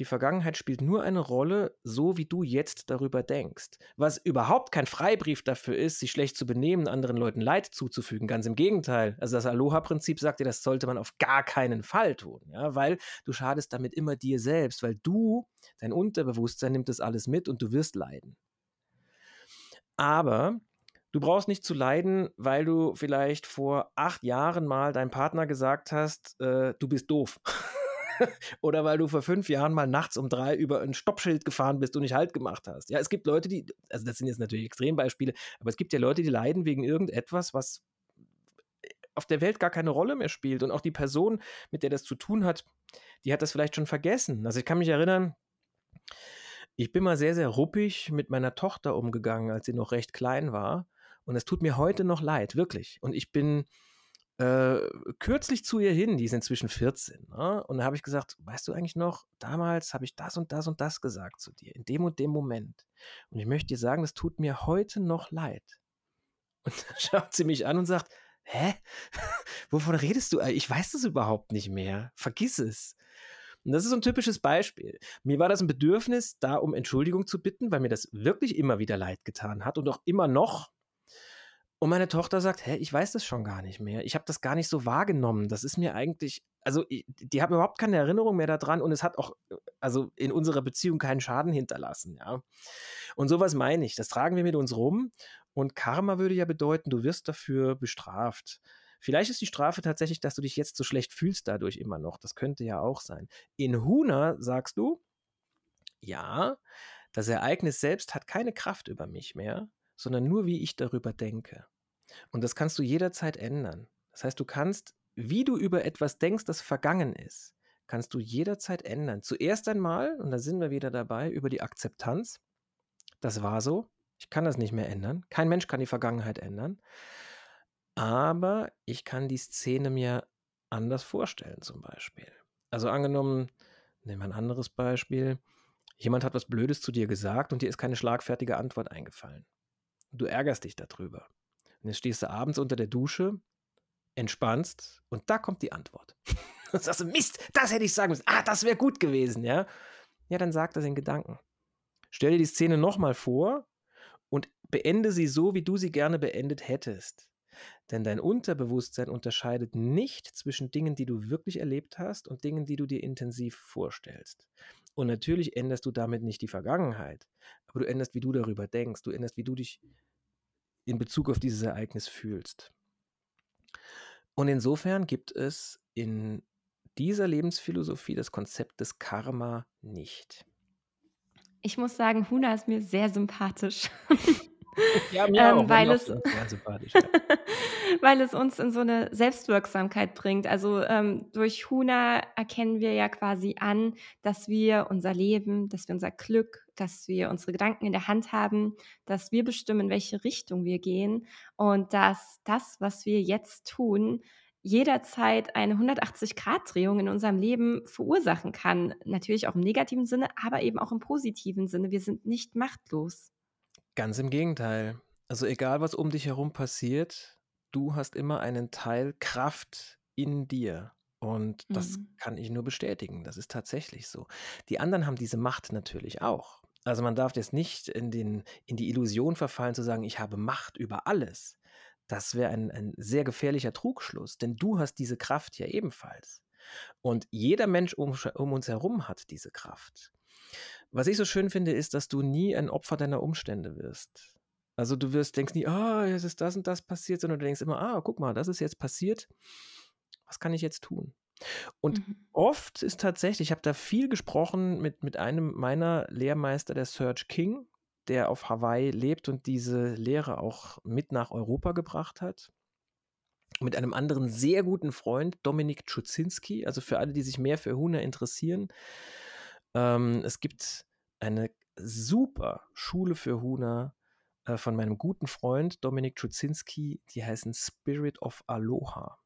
Die Vergangenheit spielt nur eine Rolle, so wie du jetzt darüber denkst. Was überhaupt kein Freibrief dafür ist, sich schlecht zu benehmen, anderen Leuten Leid zuzufügen. Ganz im Gegenteil. Also das Aloha-Prinzip sagt dir, das sollte man auf gar keinen Fall tun, ja, weil du schadest damit immer dir selbst, weil du, dein Unterbewusstsein nimmt das alles mit und du wirst leiden. Aber du brauchst nicht zu leiden, weil du vielleicht vor acht Jahren mal deinem Partner gesagt hast, äh, du bist doof. oder weil du vor fünf Jahren mal nachts um drei über ein Stoppschild gefahren bist und nicht Halt gemacht hast. Ja, es gibt Leute, die, also das sind jetzt natürlich Extrembeispiele, aber es gibt ja Leute, die leiden wegen irgendetwas, was auf der Welt gar keine Rolle mehr spielt. Und auch die Person, mit der das zu tun hat, die hat das vielleicht schon vergessen. Also ich kann mich erinnern, ich bin mal sehr, sehr ruppig mit meiner Tochter umgegangen, als sie noch recht klein war. Und es tut mir heute noch leid, wirklich. Und ich bin äh, kürzlich zu ihr hin, die ist inzwischen 14. Ne? Und da habe ich gesagt, weißt du eigentlich noch, damals habe ich das und das und das gesagt zu dir, in dem und dem Moment. Und ich möchte dir sagen, das tut mir heute noch leid. Und dann schaut sie mich an und sagt, hä? Wovon redest du? Ich weiß das überhaupt nicht mehr. Vergiss es. Und das ist so ein typisches Beispiel. Mir war das ein Bedürfnis, da um Entschuldigung zu bitten, weil mir das wirklich immer wieder leid getan hat und auch immer noch. Und meine Tochter sagt, hä, ich weiß das schon gar nicht mehr. Ich habe das gar nicht so wahrgenommen. Das ist mir eigentlich, also die haben überhaupt keine Erinnerung mehr daran und es hat auch, also in unserer Beziehung keinen Schaden hinterlassen, ja. Und sowas meine ich. Das tragen wir mit uns rum und Karma würde ja bedeuten, du wirst dafür bestraft. Vielleicht ist die Strafe tatsächlich, dass du dich jetzt so schlecht fühlst dadurch immer noch. Das könnte ja auch sein. In Huna sagst du, ja, das Ereignis selbst hat keine Kraft über mich mehr, sondern nur wie ich darüber denke. Und das kannst du jederzeit ändern. Das heißt, du kannst, wie du über etwas denkst, das vergangen ist, kannst du jederzeit ändern. Zuerst einmal, und da sind wir wieder dabei, über die Akzeptanz. Das war so. Ich kann das nicht mehr ändern. Kein Mensch kann die Vergangenheit ändern. Aber ich kann die Szene mir anders vorstellen, zum Beispiel. Also angenommen, nehmen wir ein anderes Beispiel. Jemand hat was Blödes zu dir gesagt und dir ist keine schlagfertige Antwort eingefallen. Du ärgerst dich darüber. Und jetzt stehst du abends unter der Dusche, entspannst und da kommt die Antwort. Und sagst du, Mist, das hätte ich sagen müssen. Ah, das wäre gut gewesen, ja? Ja, dann sag das in Gedanken. Stell dir die Szene nochmal vor und beende sie so, wie du sie gerne beendet hättest. Denn dein Unterbewusstsein unterscheidet nicht zwischen Dingen, die du wirklich erlebt hast und Dingen, die du dir intensiv vorstellst. Und natürlich änderst du damit nicht die Vergangenheit, aber du änderst, wie du darüber denkst, du änderst, wie du dich in Bezug auf dieses Ereignis fühlst. Und insofern gibt es in dieser Lebensphilosophie das Konzept des Karma nicht. Ich muss sagen, Huna ist mir sehr sympathisch. Ja, mir ähm, auch. weil, es, sehr sympathisch. Ja. weil es uns in so eine Selbstwirksamkeit bringt. Also ähm, durch Huna erkennen wir ja quasi an, dass wir unser Leben, dass wir unser Glück, dass wir unsere Gedanken in der Hand haben, dass wir bestimmen, in welche Richtung wir gehen und dass das, was wir jetzt tun, jederzeit eine 180-Grad-Drehung in unserem Leben verursachen kann. Natürlich auch im negativen Sinne, aber eben auch im positiven Sinne. Wir sind nicht machtlos. Ganz im Gegenteil. Also egal, was um dich herum passiert, du hast immer einen Teil Kraft in dir. Und das Mhm. kann ich nur bestätigen. Das ist tatsächlich so. Die anderen haben diese Macht natürlich auch. Also man darf jetzt nicht in, den, in die Illusion verfallen zu sagen, ich habe Macht über alles. Das wäre ein, ein sehr gefährlicher Trugschluss, denn du hast diese Kraft ja ebenfalls. Und jeder Mensch um, um uns herum hat diese Kraft. Was ich so schön finde, ist, dass du nie ein Opfer deiner Umstände wirst. Also du wirst, denkst nie, ah, jetzt ist das und das passiert, sondern du denkst immer, ah, guck mal, das ist jetzt passiert. Was kann ich jetzt tun? Und Mhm. oft ist tatsächlich, ich habe da viel gesprochen mit, mit einem meiner Lehrmeister, der Serge King, der auf Hawaii lebt und diese Lehre auch mit nach Europa gebracht hat. Mit einem anderen sehr guten Freund, Dominik Czucinski. Also für alle, die sich mehr für Huna interessieren. Ähm, es gibt eine super Schule für Huna äh, von meinem guten Freund Dominik Czucinski. Die heißen Spirit of Aloha.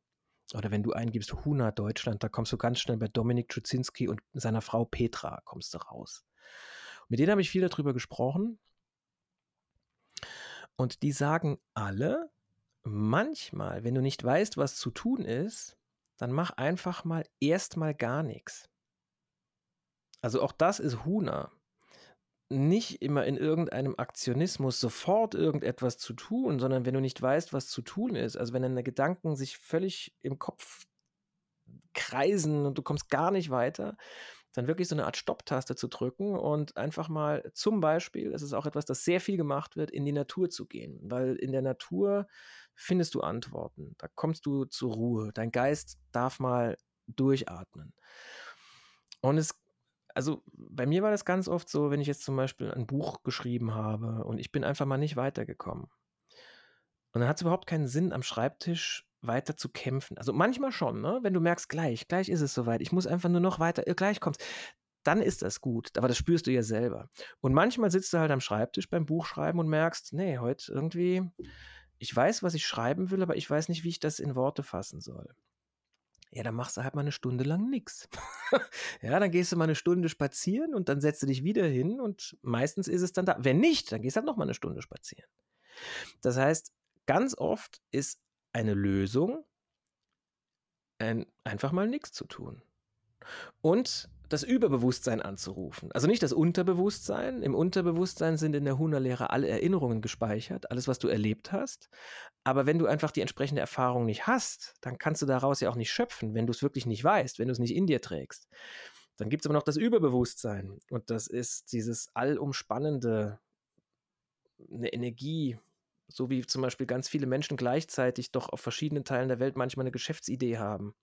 Oder wenn du eingibst Huna Deutschland, da kommst du ganz schnell bei Dominik Czucinski und seiner Frau Petra kommst du raus. Mit denen habe ich viel darüber gesprochen. Und die sagen alle, manchmal, wenn du nicht weißt, was zu tun ist, dann mach einfach mal erstmal gar nichts. Also auch das ist Huna. Nicht immer in irgendeinem Aktionismus sofort irgendetwas zu tun, sondern wenn du nicht weißt, was zu tun ist, also wenn deine Gedanken sich völlig im Kopf kreisen und du kommst gar nicht weiter, dann wirklich so eine Art Stopptaste zu drücken und einfach mal zum Beispiel, das ist auch etwas, das sehr viel gemacht wird, in die Natur zu gehen, weil in der Natur findest du Antworten, da kommst du zur Ruhe, dein Geist darf mal durchatmen. Und es, also bei mir war das ganz oft so, wenn ich jetzt zum Beispiel ein Buch geschrieben habe und ich bin einfach mal nicht weitergekommen. Und dann hat es überhaupt keinen Sinn, am Schreibtisch weiter zu kämpfen. Also manchmal schon, ne? wenn du merkst, gleich, gleich ist es soweit, ich muss einfach nur noch weiter, äh, gleich kommt's. Dann ist das gut, aber das spürst du ja selber. Und manchmal sitzt du halt am Schreibtisch beim Buchschreiben und merkst, nee, heute irgendwie, ich weiß, was ich schreiben will, aber ich weiß nicht, wie ich das in Worte fassen soll. Ja, dann machst du halt mal eine Stunde lang nichts. ja, dann gehst du mal eine Stunde spazieren und dann setzt du dich wieder hin und meistens ist es dann da. Wenn nicht, dann gehst du halt noch mal eine Stunde spazieren. Das heißt, ganz oft ist eine Lösung, ein, einfach mal nichts zu tun. Und das Überbewusstsein anzurufen. Also nicht das Unterbewusstsein. Im Unterbewusstsein sind in der Huna-Lehre alle Erinnerungen gespeichert, alles, was du erlebt hast. Aber wenn du einfach die entsprechende Erfahrung nicht hast, dann kannst du daraus ja auch nicht schöpfen, wenn du es wirklich nicht weißt, wenn du es nicht in dir trägst. Dann gibt es aber noch das Überbewusstsein. Und das ist dieses allumspannende, eine Energie, so wie zum Beispiel ganz viele Menschen gleichzeitig doch auf verschiedenen Teilen der Welt manchmal eine Geschäftsidee haben.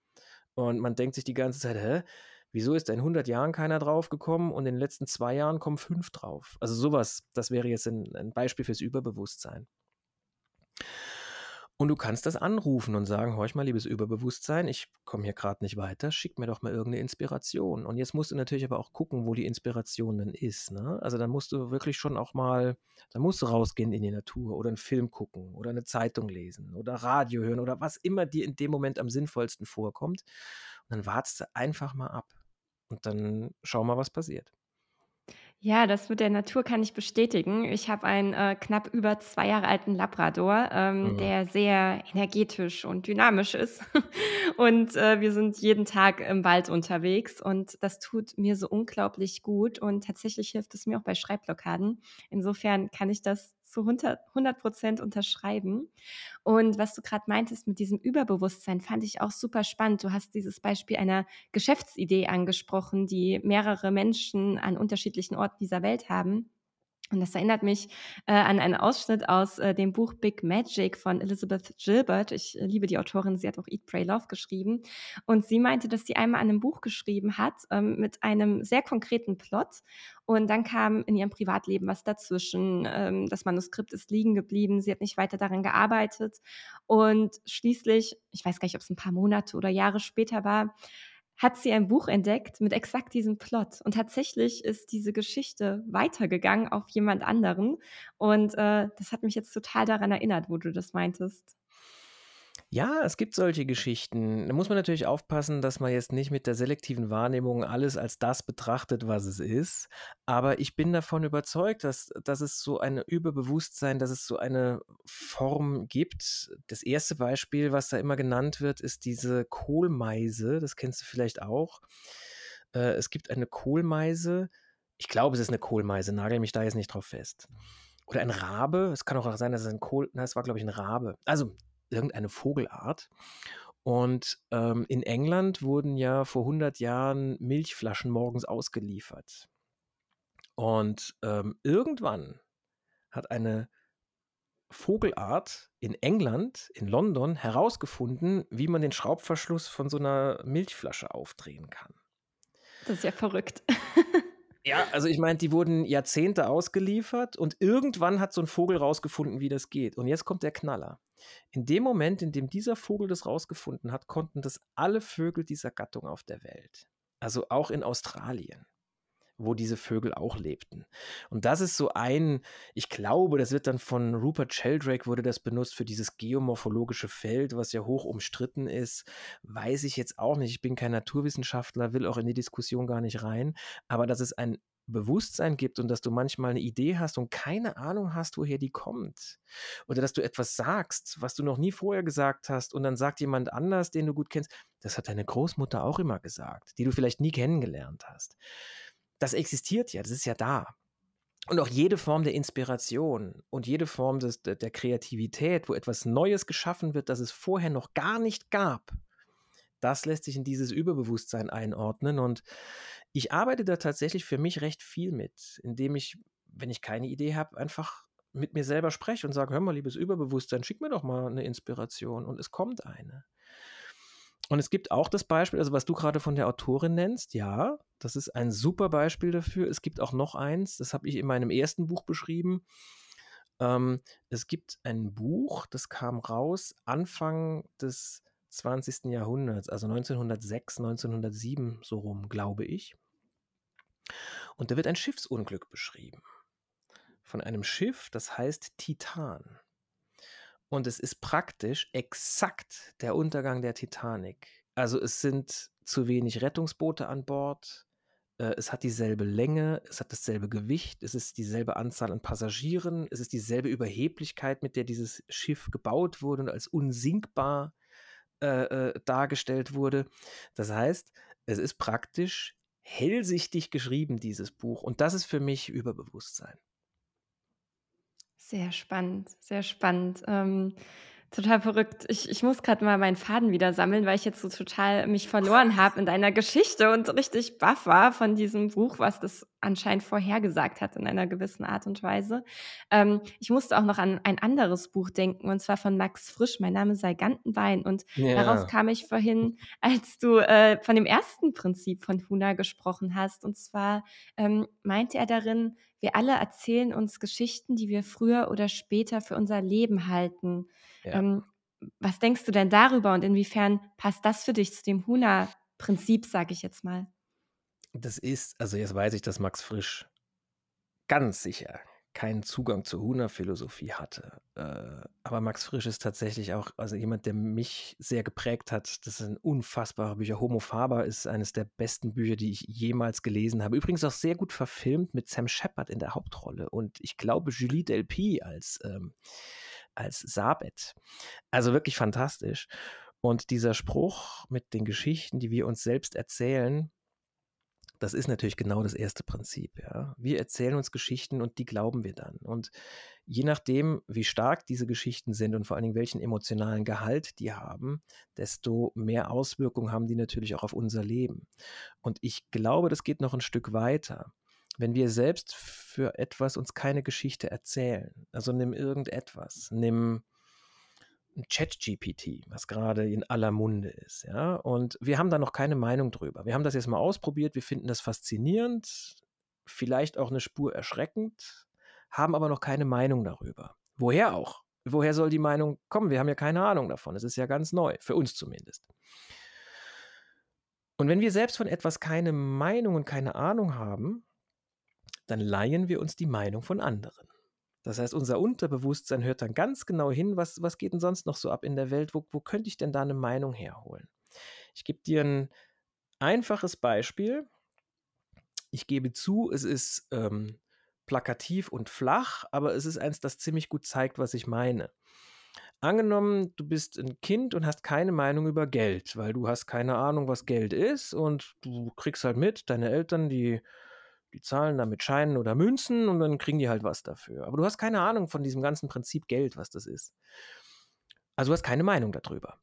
Und man denkt sich die ganze Zeit, hä? Wieso ist in 100 Jahren keiner drauf gekommen und in den letzten zwei Jahren kommen fünf drauf? Also sowas, das wäre jetzt ein, ein Beispiel fürs Überbewusstsein. Und du kannst das anrufen und sagen, horch mal, liebes Überbewusstsein, ich komme hier gerade nicht weiter, schick mir doch mal irgendeine Inspiration. Und jetzt musst du natürlich aber auch gucken, wo die Inspiration denn ist. Ne? Also dann musst du wirklich schon auch mal, dann musst du rausgehen in die Natur oder einen Film gucken oder eine Zeitung lesen oder Radio hören oder was immer dir in dem Moment am sinnvollsten vorkommt. Und dann wartest du einfach mal ab und dann schau mal, was passiert. Ja, das mit der Natur kann ich bestätigen. Ich habe einen äh, knapp über zwei Jahre alten Labrador, ähm, Mhm. der sehr energetisch und dynamisch ist. Und äh, wir sind jeden Tag im Wald unterwegs und das tut mir so unglaublich gut und tatsächlich hilft es mir auch bei Schreibblockaden. Insofern kann ich das zu 100 Prozent unterschreiben. Und was du gerade meintest mit diesem Überbewusstsein, fand ich auch super spannend. Du hast dieses Beispiel einer Geschäftsidee angesprochen, die mehrere Menschen an unterschiedlichen Orten dieser Welt haben. Und das erinnert mich äh, an einen Ausschnitt aus äh, dem Buch Big Magic von Elizabeth Gilbert. Ich äh, liebe die Autorin, sie hat auch Eat, Pray, Love geschrieben. Und sie meinte, dass sie einmal an einem Buch geschrieben hat ähm, mit einem sehr konkreten Plot. Und dann kam in ihrem Privatleben was dazwischen. Ähm, das Manuskript ist liegen geblieben. Sie hat nicht weiter daran gearbeitet. Und schließlich, ich weiß gar nicht, ob es ein paar Monate oder Jahre später war, hat sie ein Buch entdeckt mit exakt diesem Plot. Und tatsächlich ist diese Geschichte weitergegangen auf jemand anderen. Und äh, das hat mich jetzt total daran erinnert, wo du das meintest. Ja, es gibt solche Geschichten. Da muss man natürlich aufpassen, dass man jetzt nicht mit der selektiven Wahrnehmung alles als das betrachtet, was es ist. Aber ich bin davon überzeugt, dass, dass es so ein Überbewusstsein, dass es so eine Form gibt. Das erste Beispiel, was da immer genannt wird, ist diese Kohlmeise. Das kennst du vielleicht auch. Äh, es gibt eine Kohlmeise. Ich glaube, es ist eine Kohlmeise. Nagel mich da jetzt nicht drauf fest. Oder ein Rabe. Es kann auch sein, dass es ein Kohl. Na, es war, glaube ich, ein Rabe. Also irgendeine Vogelart. Und ähm, in England wurden ja vor 100 Jahren Milchflaschen morgens ausgeliefert. Und ähm, irgendwann hat eine Vogelart in England, in London, herausgefunden, wie man den Schraubverschluss von so einer Milchflasche aufdrehen kann. Das ist ja verrückt. Ja, also ich meine, die wurden Jahrzehnte ausgeliefert und irgendwann hat so ein Vogel rausgefunden, wie das geht. Und jetzt kommt der Knaller. In dem Moment, in dem dieser Vogel das rausgefunden hat, konnten das alle Vögel dieser Gattung auf der Welt. Also auch in Australien wo diese Vögel auch lebten. Und das ist so ein, ich glaube, das wird dann von Rupert Sheldrake wurde das benutzt für dieses geomorphologische Feld, was ja hoch umstritten ist. Weiß ich jetzt auch nicht. Ich bin kein Naturwissenschaftler, will auch in die Diskussion gar nicht rein. Aber dass es ein Bewusstsein gibt und dass du manchmal eine Idee hast und keine Ahnung hast, woher die kommt. Oder dass du etwas sagst, was du noch nie vorher gesagt hast und dann sagt jemand anders, den du gut kennst, das hat deine Großmutter auch immer gesagt, die du vielleicht nie kennengelernt hast das existiert ja, das ist ja da. Und auch jede Form der Inspiration und jede Form des, der, der Kreativität, wo etwas Neues geschaffen wird, das es vorher noch gar nicht gab, das lässt sich in dieses Überbewusstsein einordnen. Und ich arbeite da tatsächlich für mich recht viel mit, indem ich, wenn ich keine Idee habe, einfach mit mir selber spreche und sage, hör mal, liebes Überbewusstsein, schick mir doch mal eine Inspiration und es kommt eine. Und es gibt auch das Beispiel, also was du gerade von der Autorin nennst, ja, das ist ein super Beispiel dafür. Es gibt auch noch eins, das habe ich in meinem ersten Buch beschrieben. Ähm, es gibt ein Buch, das kam raus Anfang des 20. Jahrhunderts, also 1906, 1907 so rum, glaube ich. Und da wird ein Schiffsunglück beschrieben. Von einem Schiff, das heißt Titan. Und es ist praktisch exakt der Untergang der Titanic. Also es sind zu wenig Rettungsboote an Bord. Äh, es hat dieselbe Länge, es hat dasselbe Gewicht, es ist dieselbe Anzahl an Passagieren, es ist dieselbe Überheblichkeit, mit der dieses Schiff gebaut wurde und als unsinkbar äh, äh, dargestellt wurde. Das heißt, es ist praktisch hellsichtig geschrieben, dieses Buch. Und das ist für mich Überbewusstsein. Sehr spannend, sehr spannend. Ähm, total verrückt. Ich, ich muss gerade mal meinen Faden wieder sammeln, weil ich jetzt so total mich verloren habe in deiner Geschichte und richtig baff war von diesem Buch, was das anscheinend vorhergesagt hat in einer gewissen Art und Weise. Ähm, ich musste auch noch an ein anderes Buch denken, und zwar von Max Frisch, Mein Name sei Gantenbein. Und ja. darauf kam ich vorhin, als du äh, von dem ersten Prinzip von Huna gesprochen hast. Und zwar ähm, meinte er darin, wir alle erzählen uns Geschichten, die wir früher oder später für unser Leben halten. Ja. Ähm, was denkst du denn darüber und inwiefern passt das für dich zu dem Huna-Prinzip, sage ich jetzt mal? Das ist, also jetzt weiß ich, dass Max Frisch ganz sicher keinen Zugang zur Huna-Philosophie hatte. Äh, aber Max Frisch ist tatsächlich auch also jemand, der mich sehr geprägt hat. Das sind unfassbare Bücher. Homo Faber ist eines der besten Bücher, die ich jemals gelesen habe. Übrigens auch sehr gut verfilmt mit Sam Shepard in der Hauptrolle und ich glaube Julie Delpy als, ähm, als Sabet. Also wirklich fantastisch. Und dieser Spruch mit den Geschichten, die wir uns selbst erzählen, das ist natürlich genau das erste Prinzip. Ja. Wir erzählen uns Geschichten und die glauben wir dann. Und je nachdem, wie stark diese Geschichten sind und vor allen Dingen welchen emotionalen Gehalt die haben, desto mehr Auswirkungen haben die natürlich auch auf unser Leben. Und ich glaube, das geht noch ein Stück weiter. Wenn wir selbst für etwas uns keine Geschichte erzählen, also nimm irgendetwas, nimm ChatGPT, was gerade in aller Munde ist, ja. Und wir haben da noch keine Meinung drüber. Wir haben das jetzt mal ausprobiert, wir finden das faszinierend, vielleicht auch eine Spur erschreckend, haben aber noch keine Meinung darüber. Woher auch? Woher soll die Meinung kommen? Wir haben ja keine Ahnung davon. Es ist ja ganz neu, für uns zumindest. Und wenn wir selbst von etwas keine Meinung und keine Ahnung haben, dann leihen wir uns die Meinung von anderen. Das heißt, unser Unterbewusstsein hört dann ganz genau hin, was, was geht denn sonst noch so ab in der Welt? Wo, wo könnte ich denn da eine Meinung herholen? Ich gebe dir ein einfaches Beispiel. Ich gebe zu, es ist ähm, plakativ und flach, aber es ist eins, das ziemlich gut zeigt, was ich meine. Angenommen, du bist ein Kind und hast keine Meinung über Geld, weil du hast keine Ahnung, was Geld ist und du kriegst halt mit, deine Eltern, die die zahlen da mit Scheinen oder Münzen und dann kriegen die halt was dafür. Aber du hast keine Ahnung von diesem ganzen Prinzip Geld, was das ist. Also du hast keine Meinung darüber.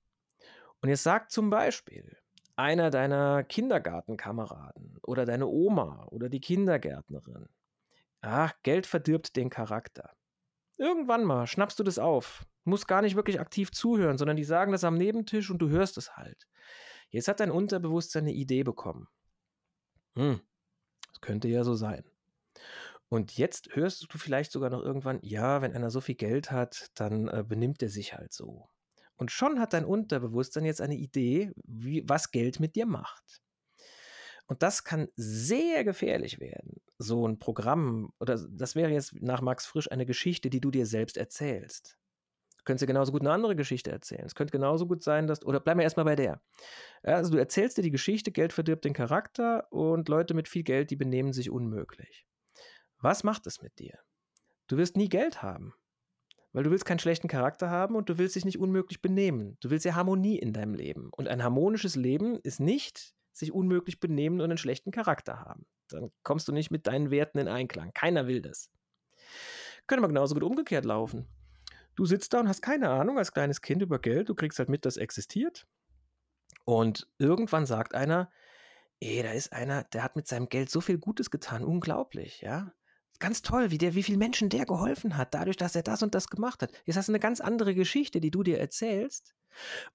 Und jetzt sagt zum Beispiel einer deiner Kindergartenkameraden oder deine Oma oder die Kindergärtnerin, ach, Geld verdirbt den Charakter. Irgendwann mal schnappst du das auf. Musst gar nicht wirklich aktiv zuhören, sondern die sagen das am Nebentisch und du hörst es halt. Jetzt hat dein Unterbewusstsein eine Idee bekommen. Hm, das könnte ja so sein. Und jetzt hörst du vielleicht sogar noch irgendwann, ja, wenn einer so viel Geld hat, dann äh, benimmt er sich halt so. Und schon hat dein Unterbewusstsein jetzt eine Idee, wie, was Geld mit dir macht. Und das kann sehr gefährlich werden. So ein Programm, oder das wäre jetzt nach Max Frisch eine Geschichte, die du dir selbst erzählst könntest dir genauso gut eine andere Geschichte erzählen. Es könnte genauso gut sein, dass, oder bleib mal erstmal bei der. Ja, also du erzählst dir die Geschichte, Geld verdirbt den Charakter und Leute mit viel Geld, die benehmen sich unmöglich. Was macht es mit dir? Du wirst nie Geld haben, weil du willst keinen schlechten Charakter haben und du willst dich nicht unmöglich benehmen. Du willst ja Harmonie in deinem Leben. Und ein harmonisches Leben ist nicht sich unmöglich benehmen und einen schlechten Charakter haben. Dann kommst du nicht mit deinen Werten in Einklang. Keiner will das. Könnte aber genauso gut umgekehrt laufen. Du sitzt da und hast keine Ahnung als kleines Kind über Geld. Du kriegst halt mit, das existiert. Und irgendwann sagt einer, ey, da ist einer, der hat mit seinem Geld so viel Gutes getan. Unglaublich, ja. Ganz toll, wie, der, wie vielen Menschen der geholfen hat, dadurch, dass er das und das gemacht hat. Jetzt hast du eine ganz andere Geschichte, die du dir erzählst.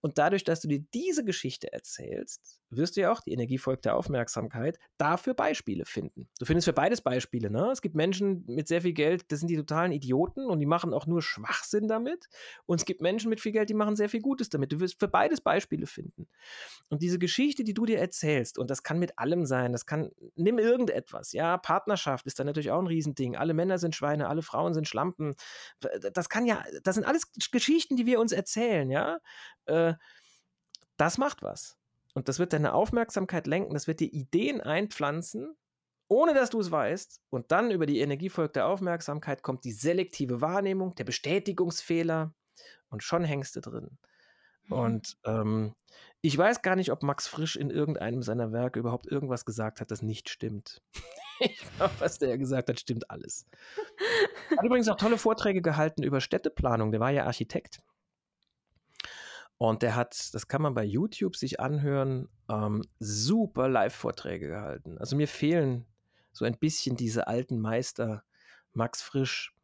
Und dadurch, dass du dir diese Geschichte erzählst, wirst du ja auch die Energie folgt der Aufmerksamkeit dafür Beispiele finden. Du findest für beides Beispiele. Ne? Es gibt Menschen mit sehr viel Geld, das sind die totalen Idioten und die machen auch nur Schwachsinn damit. Und es gibt Menschen mit viel Geld, die machen sehr viel Gutes damit. Du wirst für beides Beispiele finden. Und diese Geschichte, die du dir erzählst, und das kann mit allem sein, das kann, nimm irgendetwas, ja, Partnerschaft ist dann natürlich auch ein Riesending. Alle Männer sind Schweine, alle Frauen sind Schlampen. Das kann ja, das sind alles Geschichten, die wir uns erzählen, ja. Äh, das macht was. Und das wird deine Aufmerksamkeit lenken, das wird dir Ideen einpflanzen, ohne dass du es weißt. Und dann über die Energiefolge der Aufmerksamkeit kommt die selektive Wahrnehmung, der Bestätigungsfehler und schon hängst du drin. Mhm. Und ähm, ich weiß gar nicht, ob Max Frisch in irgendeinem seiner Werke überhaupt irgendwas gesagt hat, das nicht stimmt. ich glaube, was der gesagt hat, stimmt alles. Hat übrigens auch tolle Vorträge gehalten über Städteplanung. Der war ja Architekt. Und der hat, das kann man bei YouTube sich anhören, ähm, super Live-Vorträge gehalten. Also mir fehlen so ein bisschen diese alten Meister, Max Frisch,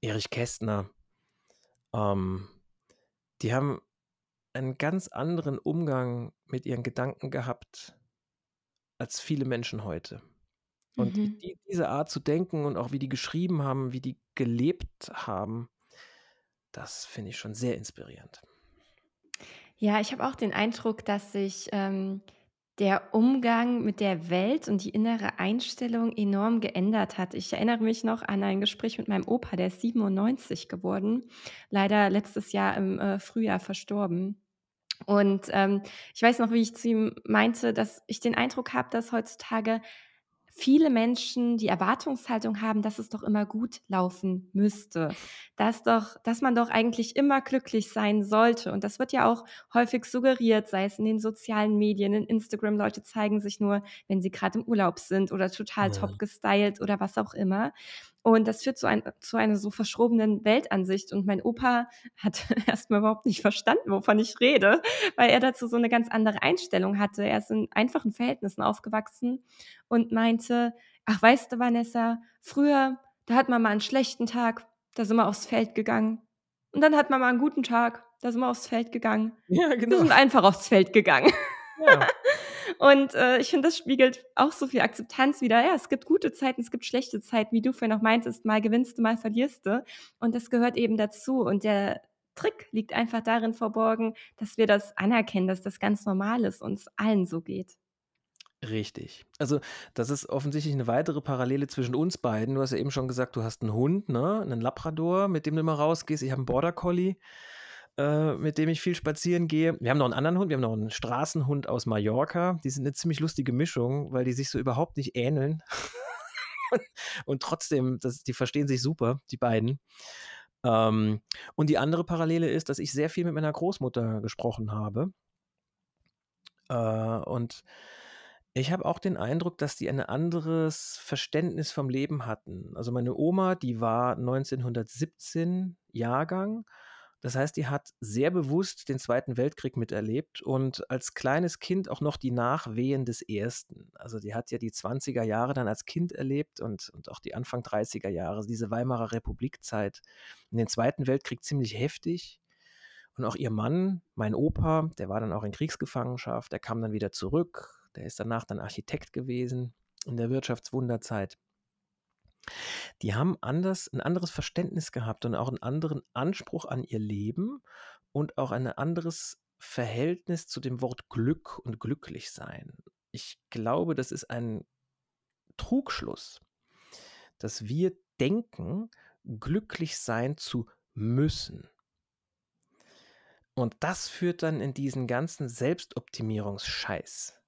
Erich Kästner. Ähm, die haben einen ganz anderen Umgang mit ihren Gedanken gehabt als viele Menschen heute. Und mhm. die, diese Art zu denken und auch wie die geschrieben haben, wie die gelebt haben, das finde ich schon sehr inspirierend. Ja, ich habe auch den Eindruck, dass sich ähm, der Umgang mit der Welt und die innere Einstellung enorm geändert hat. Ich erinnere mich noch an ein Gespräch mit meinem Opa, der ist 97 geworden, leider letztes Jahr im äh, Frühjahr verstorben. Und ähm, ich weiß noch, wie ich zu ihm meinte, dass ich den Eindruck habe, dass heutzutage viele Menschen die Erwartungshaltung haben, dass es doch immer gut laufen müsste, dass doch, dass man doch eigentlich immer glücklich sein sollte. Und das wird ja auch häufig suggeriert, sei es in den sozialen Medien, in Instagram. Leute zeigen sich nur, wenn sie gerade im Urlaub sind oder total ja. top gestylt oder was auch immer. Und das führt zu, ein, zu einer so verschrobenen Weltansicht. Und mein Opa hat erstmal überhaupt nicht verstanden, wovon ich rede, weil er dazu so eine ganz andere Einstellung hatte. Er ist in einfachen Verhältnissen aufgewachsen und meinte, ach weißt du, Vanessa, früher, da hat man mal einen schlechten Tag, da sind wir aufs Feld gegangen. Und dann hat man mal einen guten Tag, da sind wir aufs Feld gegangen. Ja, genau. Wir sind einfach aufs Feld gegangen. Ja. Und äh, ich finde, das spiegelt auch so viel Akzeptanz wieder. Ja, es gibt gute Zeiten, es gibt schlechte Zeiten, wie du vorhin noch meintest, mal gewinnst du, mal verlierst du. Und das gehört eben dazu. Und der Trick liegt einfach darin verborgen, dass wir das anerkennen, dass das ganz normal ist und es allen so geht. Richtig. Also, das ist offensichtlich eine weitere Parallele zwischen uns beiden. Du hast ja eben schon gesagt, du hast einen Hund, ne? Einen Labrador, mit dem du immer rausgehst. Ich habe einen Border Collie äh, mit dem ich viel spazieren gehe. Wir haben noch einen anderen Hund, wir haben noch einen Straßenhund aus Mallorca. Die sind eine ziemlich lustige Mischung, weil die sich so überhaupt nicht ähneln. und trotzdem, das, die verstehen sich super, die beiden. Ähm, und die andere Parallele ist, dass ich sehr viel mit meiner Großmutter gesprochen habe. Äh, und ich habe auch den Eindruck, dass die ein anderes Verständnis vom Leben hatten. Also meine Oma, die war 1917 Jahrgang das heißt, die hat sehr bewusst den Zweiten Weltkrieg miterlebt und als kleines Kind auch noch die Nachwehen des Ersten. Also die hat ja die 20er Jahre dann als Kind erlebt und, und auch die Anfang 30er Jahre, diese Weimarer Republikzeit. In den Zweiten Weltkrieg ziemlich heftig. Und auch ihr Mann, mein Opa, der war dann auch in Kriegsgefangenschaft, der kam dann wieder zurück, der ist danach dann Architekt gewesen in der Wirtschaftswunderzeit die haben anders ein anderes Verständnis gehabt und auch einen anderen Anspruch an ihr Leben und auch ein anderes Verhältnis zu dem Wort Glück und glücklich sein. Ich glaube, das ist ein Trugschluss, dass wir denken, glücklich sein zu müssen. Und das führt dann in diesen ganzen Selbstoptimierungsscheiß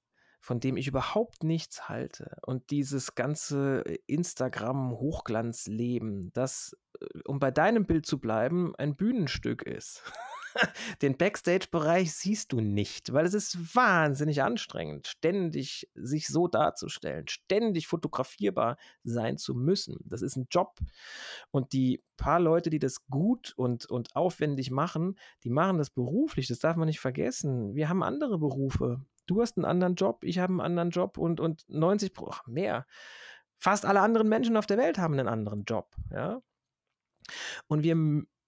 von dem ich überhaupt nichts halte. Und dieses ganze äh, Instagram-Hochglanzleben, das, äh, um bei deinem Bild zu bleiben, ein Bühnenstück ist. Den Backstage-Bereich siehst du nicht, weil es ist wahnsinnig anstrengend, ständig sich so darzustellen, ständig fotografierbar sein zu müssen. Das ist ein Job. Und die paar Leute, die das gut und, und aufwendig machen, die machen das beruflich. Das darf man nicht vergessen. Wir haben andere Berufe. Du hast einen anderen Job, ich habe einen anderen Job und, und 90, ach, mehr. Fast alle anderen Menschen auf der Welt haben einen anderen Job, ja. Und wir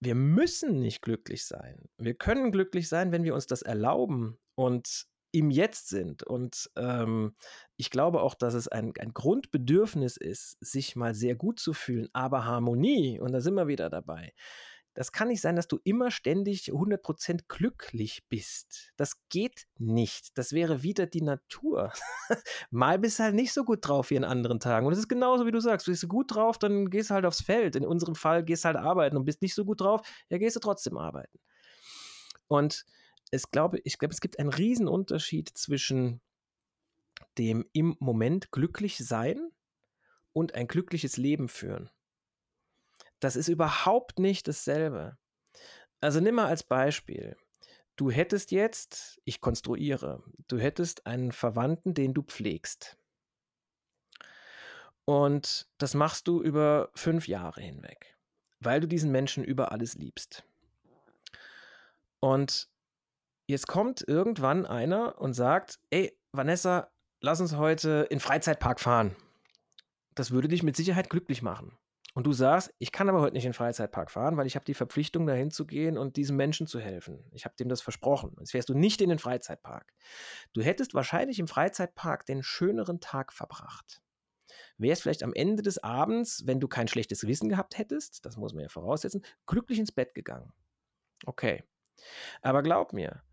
wir müssen nicht glücklich sein. Wir können glücklich sein, wenn wir uns das erlauben und im Jetzt sind. Und ähm, ich glaube auch, dass es ein, ein Grundbedürfnis ist, sich mal sehr gut zu fühlen, aber Harmonie, und da sind wir wieder dabei, das kann nicht sein, dass du immer ständig 100% glücklich bist. Das geht nicht. Das wäre wieder die Natur. Mal bist du halt nicht so gut drauf wie in anderen Tagen. Und es ist genauso, wie du sagst. Du bist gut drauf, dann gehst du halt aufs Feld. In unserem Fall gehst du halt arbeiten und bist nicht so gut drauf, ja, gehst du trotzdem arbeiten. Und es glaube, ich glaube, es gibt einen riesen Unterschied zwischen dem im Moment glücklich sein und ein glückliches Leben führen. Das ist überhaupt nicht dasselbe. Also nimm mal als Beispiel. Du hättest jetzt, ich konstruiere, du hättest einen Verwandten, den du pflegst. Und das machst du über fünf Jahre hinweg, weil du diesen Menschen über alles liebst. Und jetzt kommt irgendwann einer und sagt, ey, Vanessa, lass uns heute in Freizeitpark fahren. Das würde dich mit Sicherheit glücklich machen und du sagst, ich kann aber heute nicht in den Freizeitpark fahren, weil ich habe die Verpflichtung, dahin zu gehen und diesem Menschen zu helfen. Ich habe dem das versprochen. Jetzt fährst du nicht in den Freizeitpark. Du hättest wahrscheinlich im Freizeitpark den schöneren Tag verbracht. Wärst vielleicht am Ende des Abends, wenn du kein schlechtes Gewissen gehabt hättest, das muss man ja voraussetzen, glücklich ins Bett gegangen. Okay. Aber glaub mir,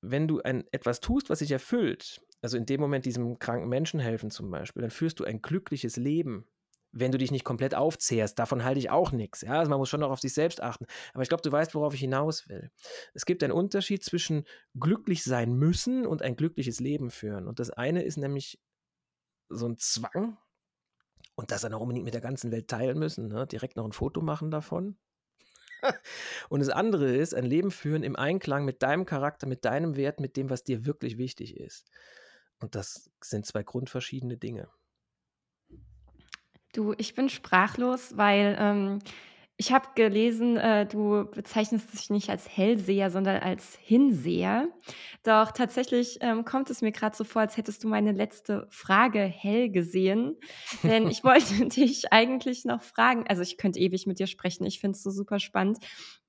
wenn du ein, etwas tust, was sich erfüllt, also in dem Moment diesem kranken Menschen helfen zum Beispiel, dann führst du ein glückliches Leben wenn du dich nicht komplett aufzehrst. Davon halte ich auch nichts. Ja? Also man muss schon auch auf sich selbst achten. Aber ich glaube, du weißt, worauf ich hinaus will. Es gibt einen Unterschied zwischen glücklich sein müssen und ein glückliches Leben führen. Und das eine ist nämlich so ein Zwang und das dann auch unbedingt mit der ganzen Welt teilen müssen. Ne? Direkt noch ein Foto machen davon. und das andere ist ein Leben führen im Einklang mit deinem Charakter, mit deinem Wert, mit dem, was dir wirklich wichtig ist. Und das sind zwei grundverschiedene Dinge. Du, ich bin sprachlos, weil ähm, ich habe gelesen, äh, du bezeichnest dich nicht als Hellseher, sondern als Hinseher. Doch tatsächlich ähm, kommt es mir gerade so vor, als hättest du meine letzte Frage hell gesehen. Denn ich wollte dich eigentlich noch fragen, also ich könnte ewig mit dir sprechen, ich finde es so super spannend.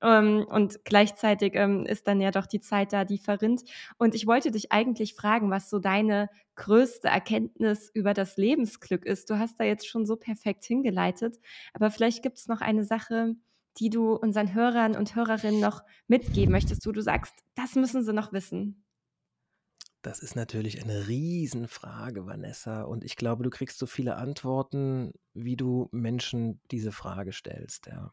Ähm, und gleichzeitig ähm, ist dann ja doch die Zeit da, die verrinnt. Und ich wollte dich eigentlich fragen, was so deine größte Erkenntnis über das Lebensglück ist. Du hast da jetzt schon so perfekt hingeleitet, aber vielleicht gibt es noch eine Sache, die du unseren Hörern und Hörerinnen noch mitgeben möchtest, wo du sagst, das müssen sie noch wissen. Das ist natürlich eine Riesenfrage, Vanessa. Und ich glaube, du kriegst so viele Antworten, wie du Menschen diese Frage stellst. Ja.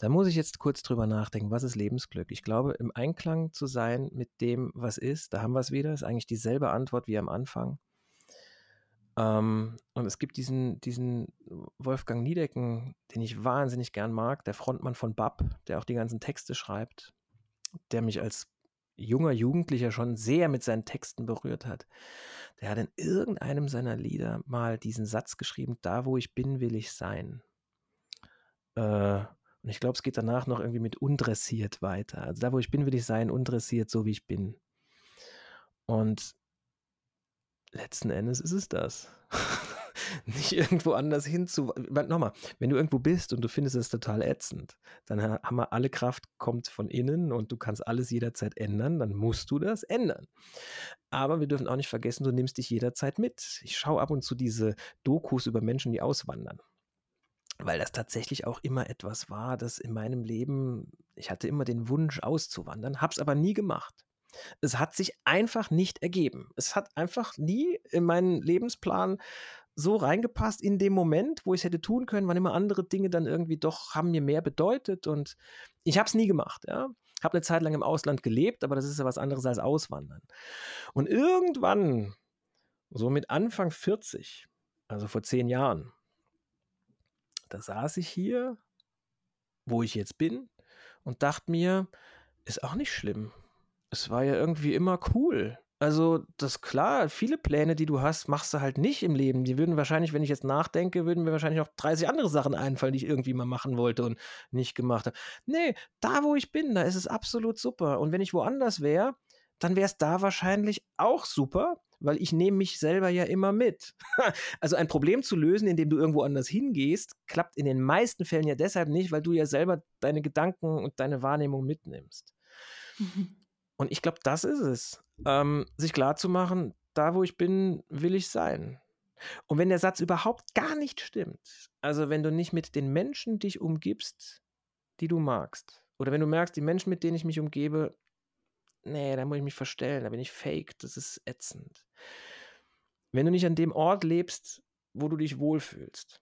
Da muss ich jetzt kurz drüber nachdenken, was ist Lebensglück? Ich glaube, im Einklang zu sein mit dem, was ist, da haben wir es wieder, ist eigentlich dieselbe Antwort wie am Anfang. Ähm, und es gibt diesen, diesen Wolfgang Niedecken, den ich wahnsinnig gern mag, der Frontmann von BAP, der auch die ganzen Texte schreibt, der mich als junger Jugendlicher schon sehr mit seinen Texten berührt hat. Der hat in irgendeinem seiner Lieder mal diesen Satz geschrieben, da wo ich bin, will ich sein. Äh, und ich glaube, es geht danach noch irgendwie mit undressiert weiter. Also da, wo ich bin, will ich sein, undressiert, so wie ich bin. Und letzten Endes ist es das. Nicht irgendwo anders hinzu. Nochmal, wenn du irgendwo bist und du findest es total ätzend, dann haben wir alle Kraft kommt von innen und du kannst alles jederzeit ändern, dann musst du das ändern. Aber wir dürfen auch nicht vergessen, du nimmst dich jederzeit mit. Ich schaue ab und zu diese Dokus über Menschen, die auswandern weil das tatsächlich auch immer etwas war, das in meinem Leben, ich hatte immer den Wunsch auszuwandern, habe es aber nie gemacht. Es hat sich einfach nicht ergeben. Es hat einfach nie in meinen Lebensplan so reingepasst in dem Moment, wo ich es hätte tun können, wann immer andere Dinge dann irgendwie doch haben mir mehr bedeutet und ich habe es nie gemacht. Ja, habe eine Zeit lang im Ausland gelebt, aber das ist ja was anderes als Auswandern. Und irgendwann, so mit Anfang 40, also vor zehn Jahren, da saß ich hier, wo ich jetzt bin, und dachte mir, ist auch nicht schlimm. Es war ja irgendwie immer cool. Also, das klar, viele Pläne, die du hast, machst du halt nicht im Leben. Die würden wahrscheinlich, wenn ich jetzt nachdenke, würden mir wahrscheinlich noch 30 andere Sachen einfallen, die ich irgendwie mal machen wollte und nicht gemacht habe. Nee, da wo ich bin, da ist es absolut super. Und wenn ich woanders wäre, dann wäre es da wahrscheinlich auch super, weil ich nehme mich selber ja immer mit. also ein Problem zu lösen, indem du irgendwo anders hingehst, klappt in den meisten Fällen ja deshalb nicht, weil du ja selber deine Gedanken und deine Wahrnehmung mitnimmst. Mhm. Und ich glaube, das ist es. Ähm, sich klarzumachen, da wo ich bin, will ich sein. Und wenn der Satz überhaupt gar nicht stimmt, also wenn du nicht mit den Menschen dich umgibst, die du magst, oder wenn du merkst, die Menschen, mit denen ich mich umgebe, nee, da muss ich mich verstellen, da bin ich fake, das ist ätzend. Wenn du nicht an dem Ort lebst, wo du dich wohlfühlst,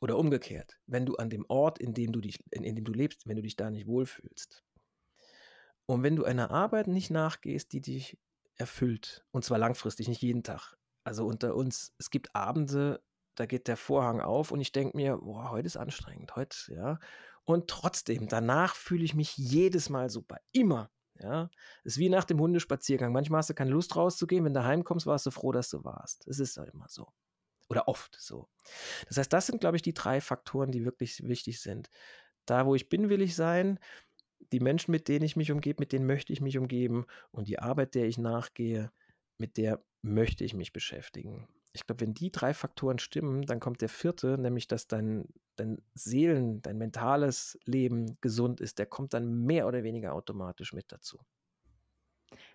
oder umgekehrt, wenn du an dem Ort, in dem du dich, in, in dem du lebst, wenn du dich da nicht wohlfühlst, und wenn du einer Arbeit nicht nachgehst, die dich erfüllt, und zwar langfristig, nicht jeden Tag. Also unter uns, es gibt Abende, da geht der Vorhang auf und ich denke mir, boah, heute ist anstrengend, heute, ja. Und trotzdem, danach fühle ich mich jedes Mal super, immer. Ja, ist wie nach dem Hundespaziergang. Manchmal hast du keine Lust rauszugehen. Wenn du heimkommst, warst du froh, dass du warst. Es ist halt immer so. Oder oft so. Das heißt, das sind, glaube ich, die drei Faktoren, die wirklich wichtig sind. Da, wo ich bin, will ich sein die Menschen, mit denen ich mich umgebe, mit denen möchte ich mich umgeben und die Arbeit, der ich nachgehe, mit der möchte ich mich beschäftigen. Ich glaube, wenn die drei Faktoren stimmen, dann kommt der vierte, nämlich dass dein, dein Seelen, dein mentales Leben gesund ist, der kommt dann mehr oder weniger automatisch mit dazu.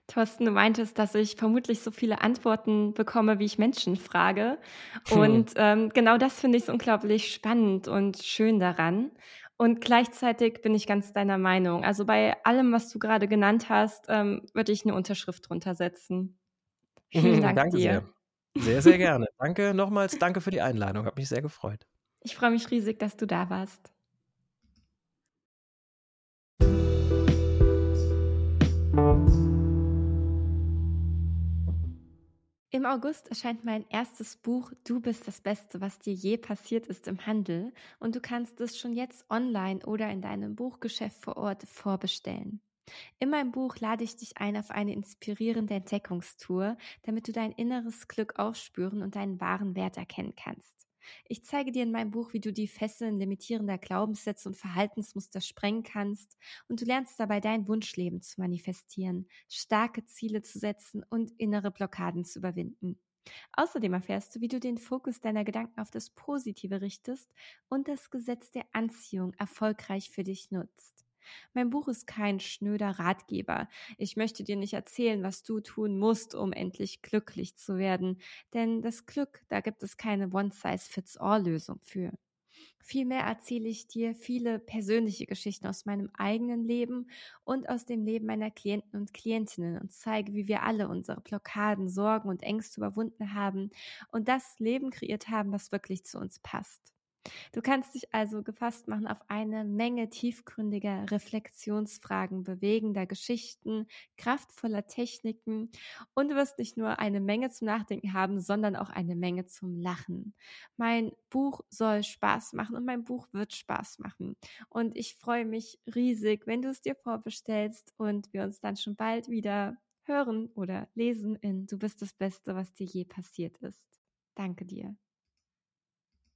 Thorsten, du meintest, dass ich vermutlich so viele Antworten bekomme, wie ich Menschen frage. Und ähm, genau das finde ich so unglaublich spannend und schön daran. Und gleichzeitig bin ich ganz deiner Meinung. Also bei allem, was du gerade genannt hast, ähm, würde ich eine Unterschrift drunter setzen. Vielen Dank danke dir. Sehr. Sehr, sehr gerne. danke nochmals, danke für die Einladung. Hat mich sehr gefreut. Ich freue mich riesig, dass du da warst. Im August erscheint mein erstes Buch Du bist das Beste, was dir je passiert ist im Handel und du kannst es schon jetzt online oder in deinem Buchgeschäft vor Ort vorbestellen. In meinem Buch lade ich dich ein auf eine inspirierende Entdeckungstour, damit du dein inneres Glück aufspüren und deinen wahren Wert erkennen kannst. Ich zeige dir in meinem Buch, wie du die Fesseln limitierender Glaubenssätze und Verhaltensmuster sprengen kannst und du lernst dabei dein Wunschleben zu manifestieren, starke Ziele zu setzen und innere Blockaden zu überwinden. Außerdem erfährst du, wie du den Fokus deiner Gedanken auf das Positive richtest und das Gesetz der Anziehung erfolgreich für dich nutzt. Mein Buch ist kein schnöder Ratgeber. Ich möchte dir nicht erzählen, was du tun musst, um endlich glücklich zu werden. Denn das Glück, da gibt es keine One-Size-Fits-All-Lösung für. Vielmehr erzähle ich dir viele persönliche Geschichten aus meinem eigenen Leben und aus dem Leben meiner Klienten und Klientinnen und zeige, wie wir alle unsere Blockaden, Sorgen und Ängste überwunden haben und das Leben kreiert haben, was wirklich zu uns passt. Du kannst dich also gefasst machen auf eine Menge tiefgründiger Reflexionsfragen, bewegender Geschichten, kraftvoller Techniken und du wirst nicht nur eine Menge zum Nachdenken haben, sondern auch eine Menge zum Lachen. Mein Buch soll Spaß machen und mein Buch wird Spaß machen. Und ich freue mich riesig, wenn du es dir vorbestellst und wir uns dann schon bald wieder hören oder lesen in Du bist das Beste, was dir je passiert ist. Danke dir.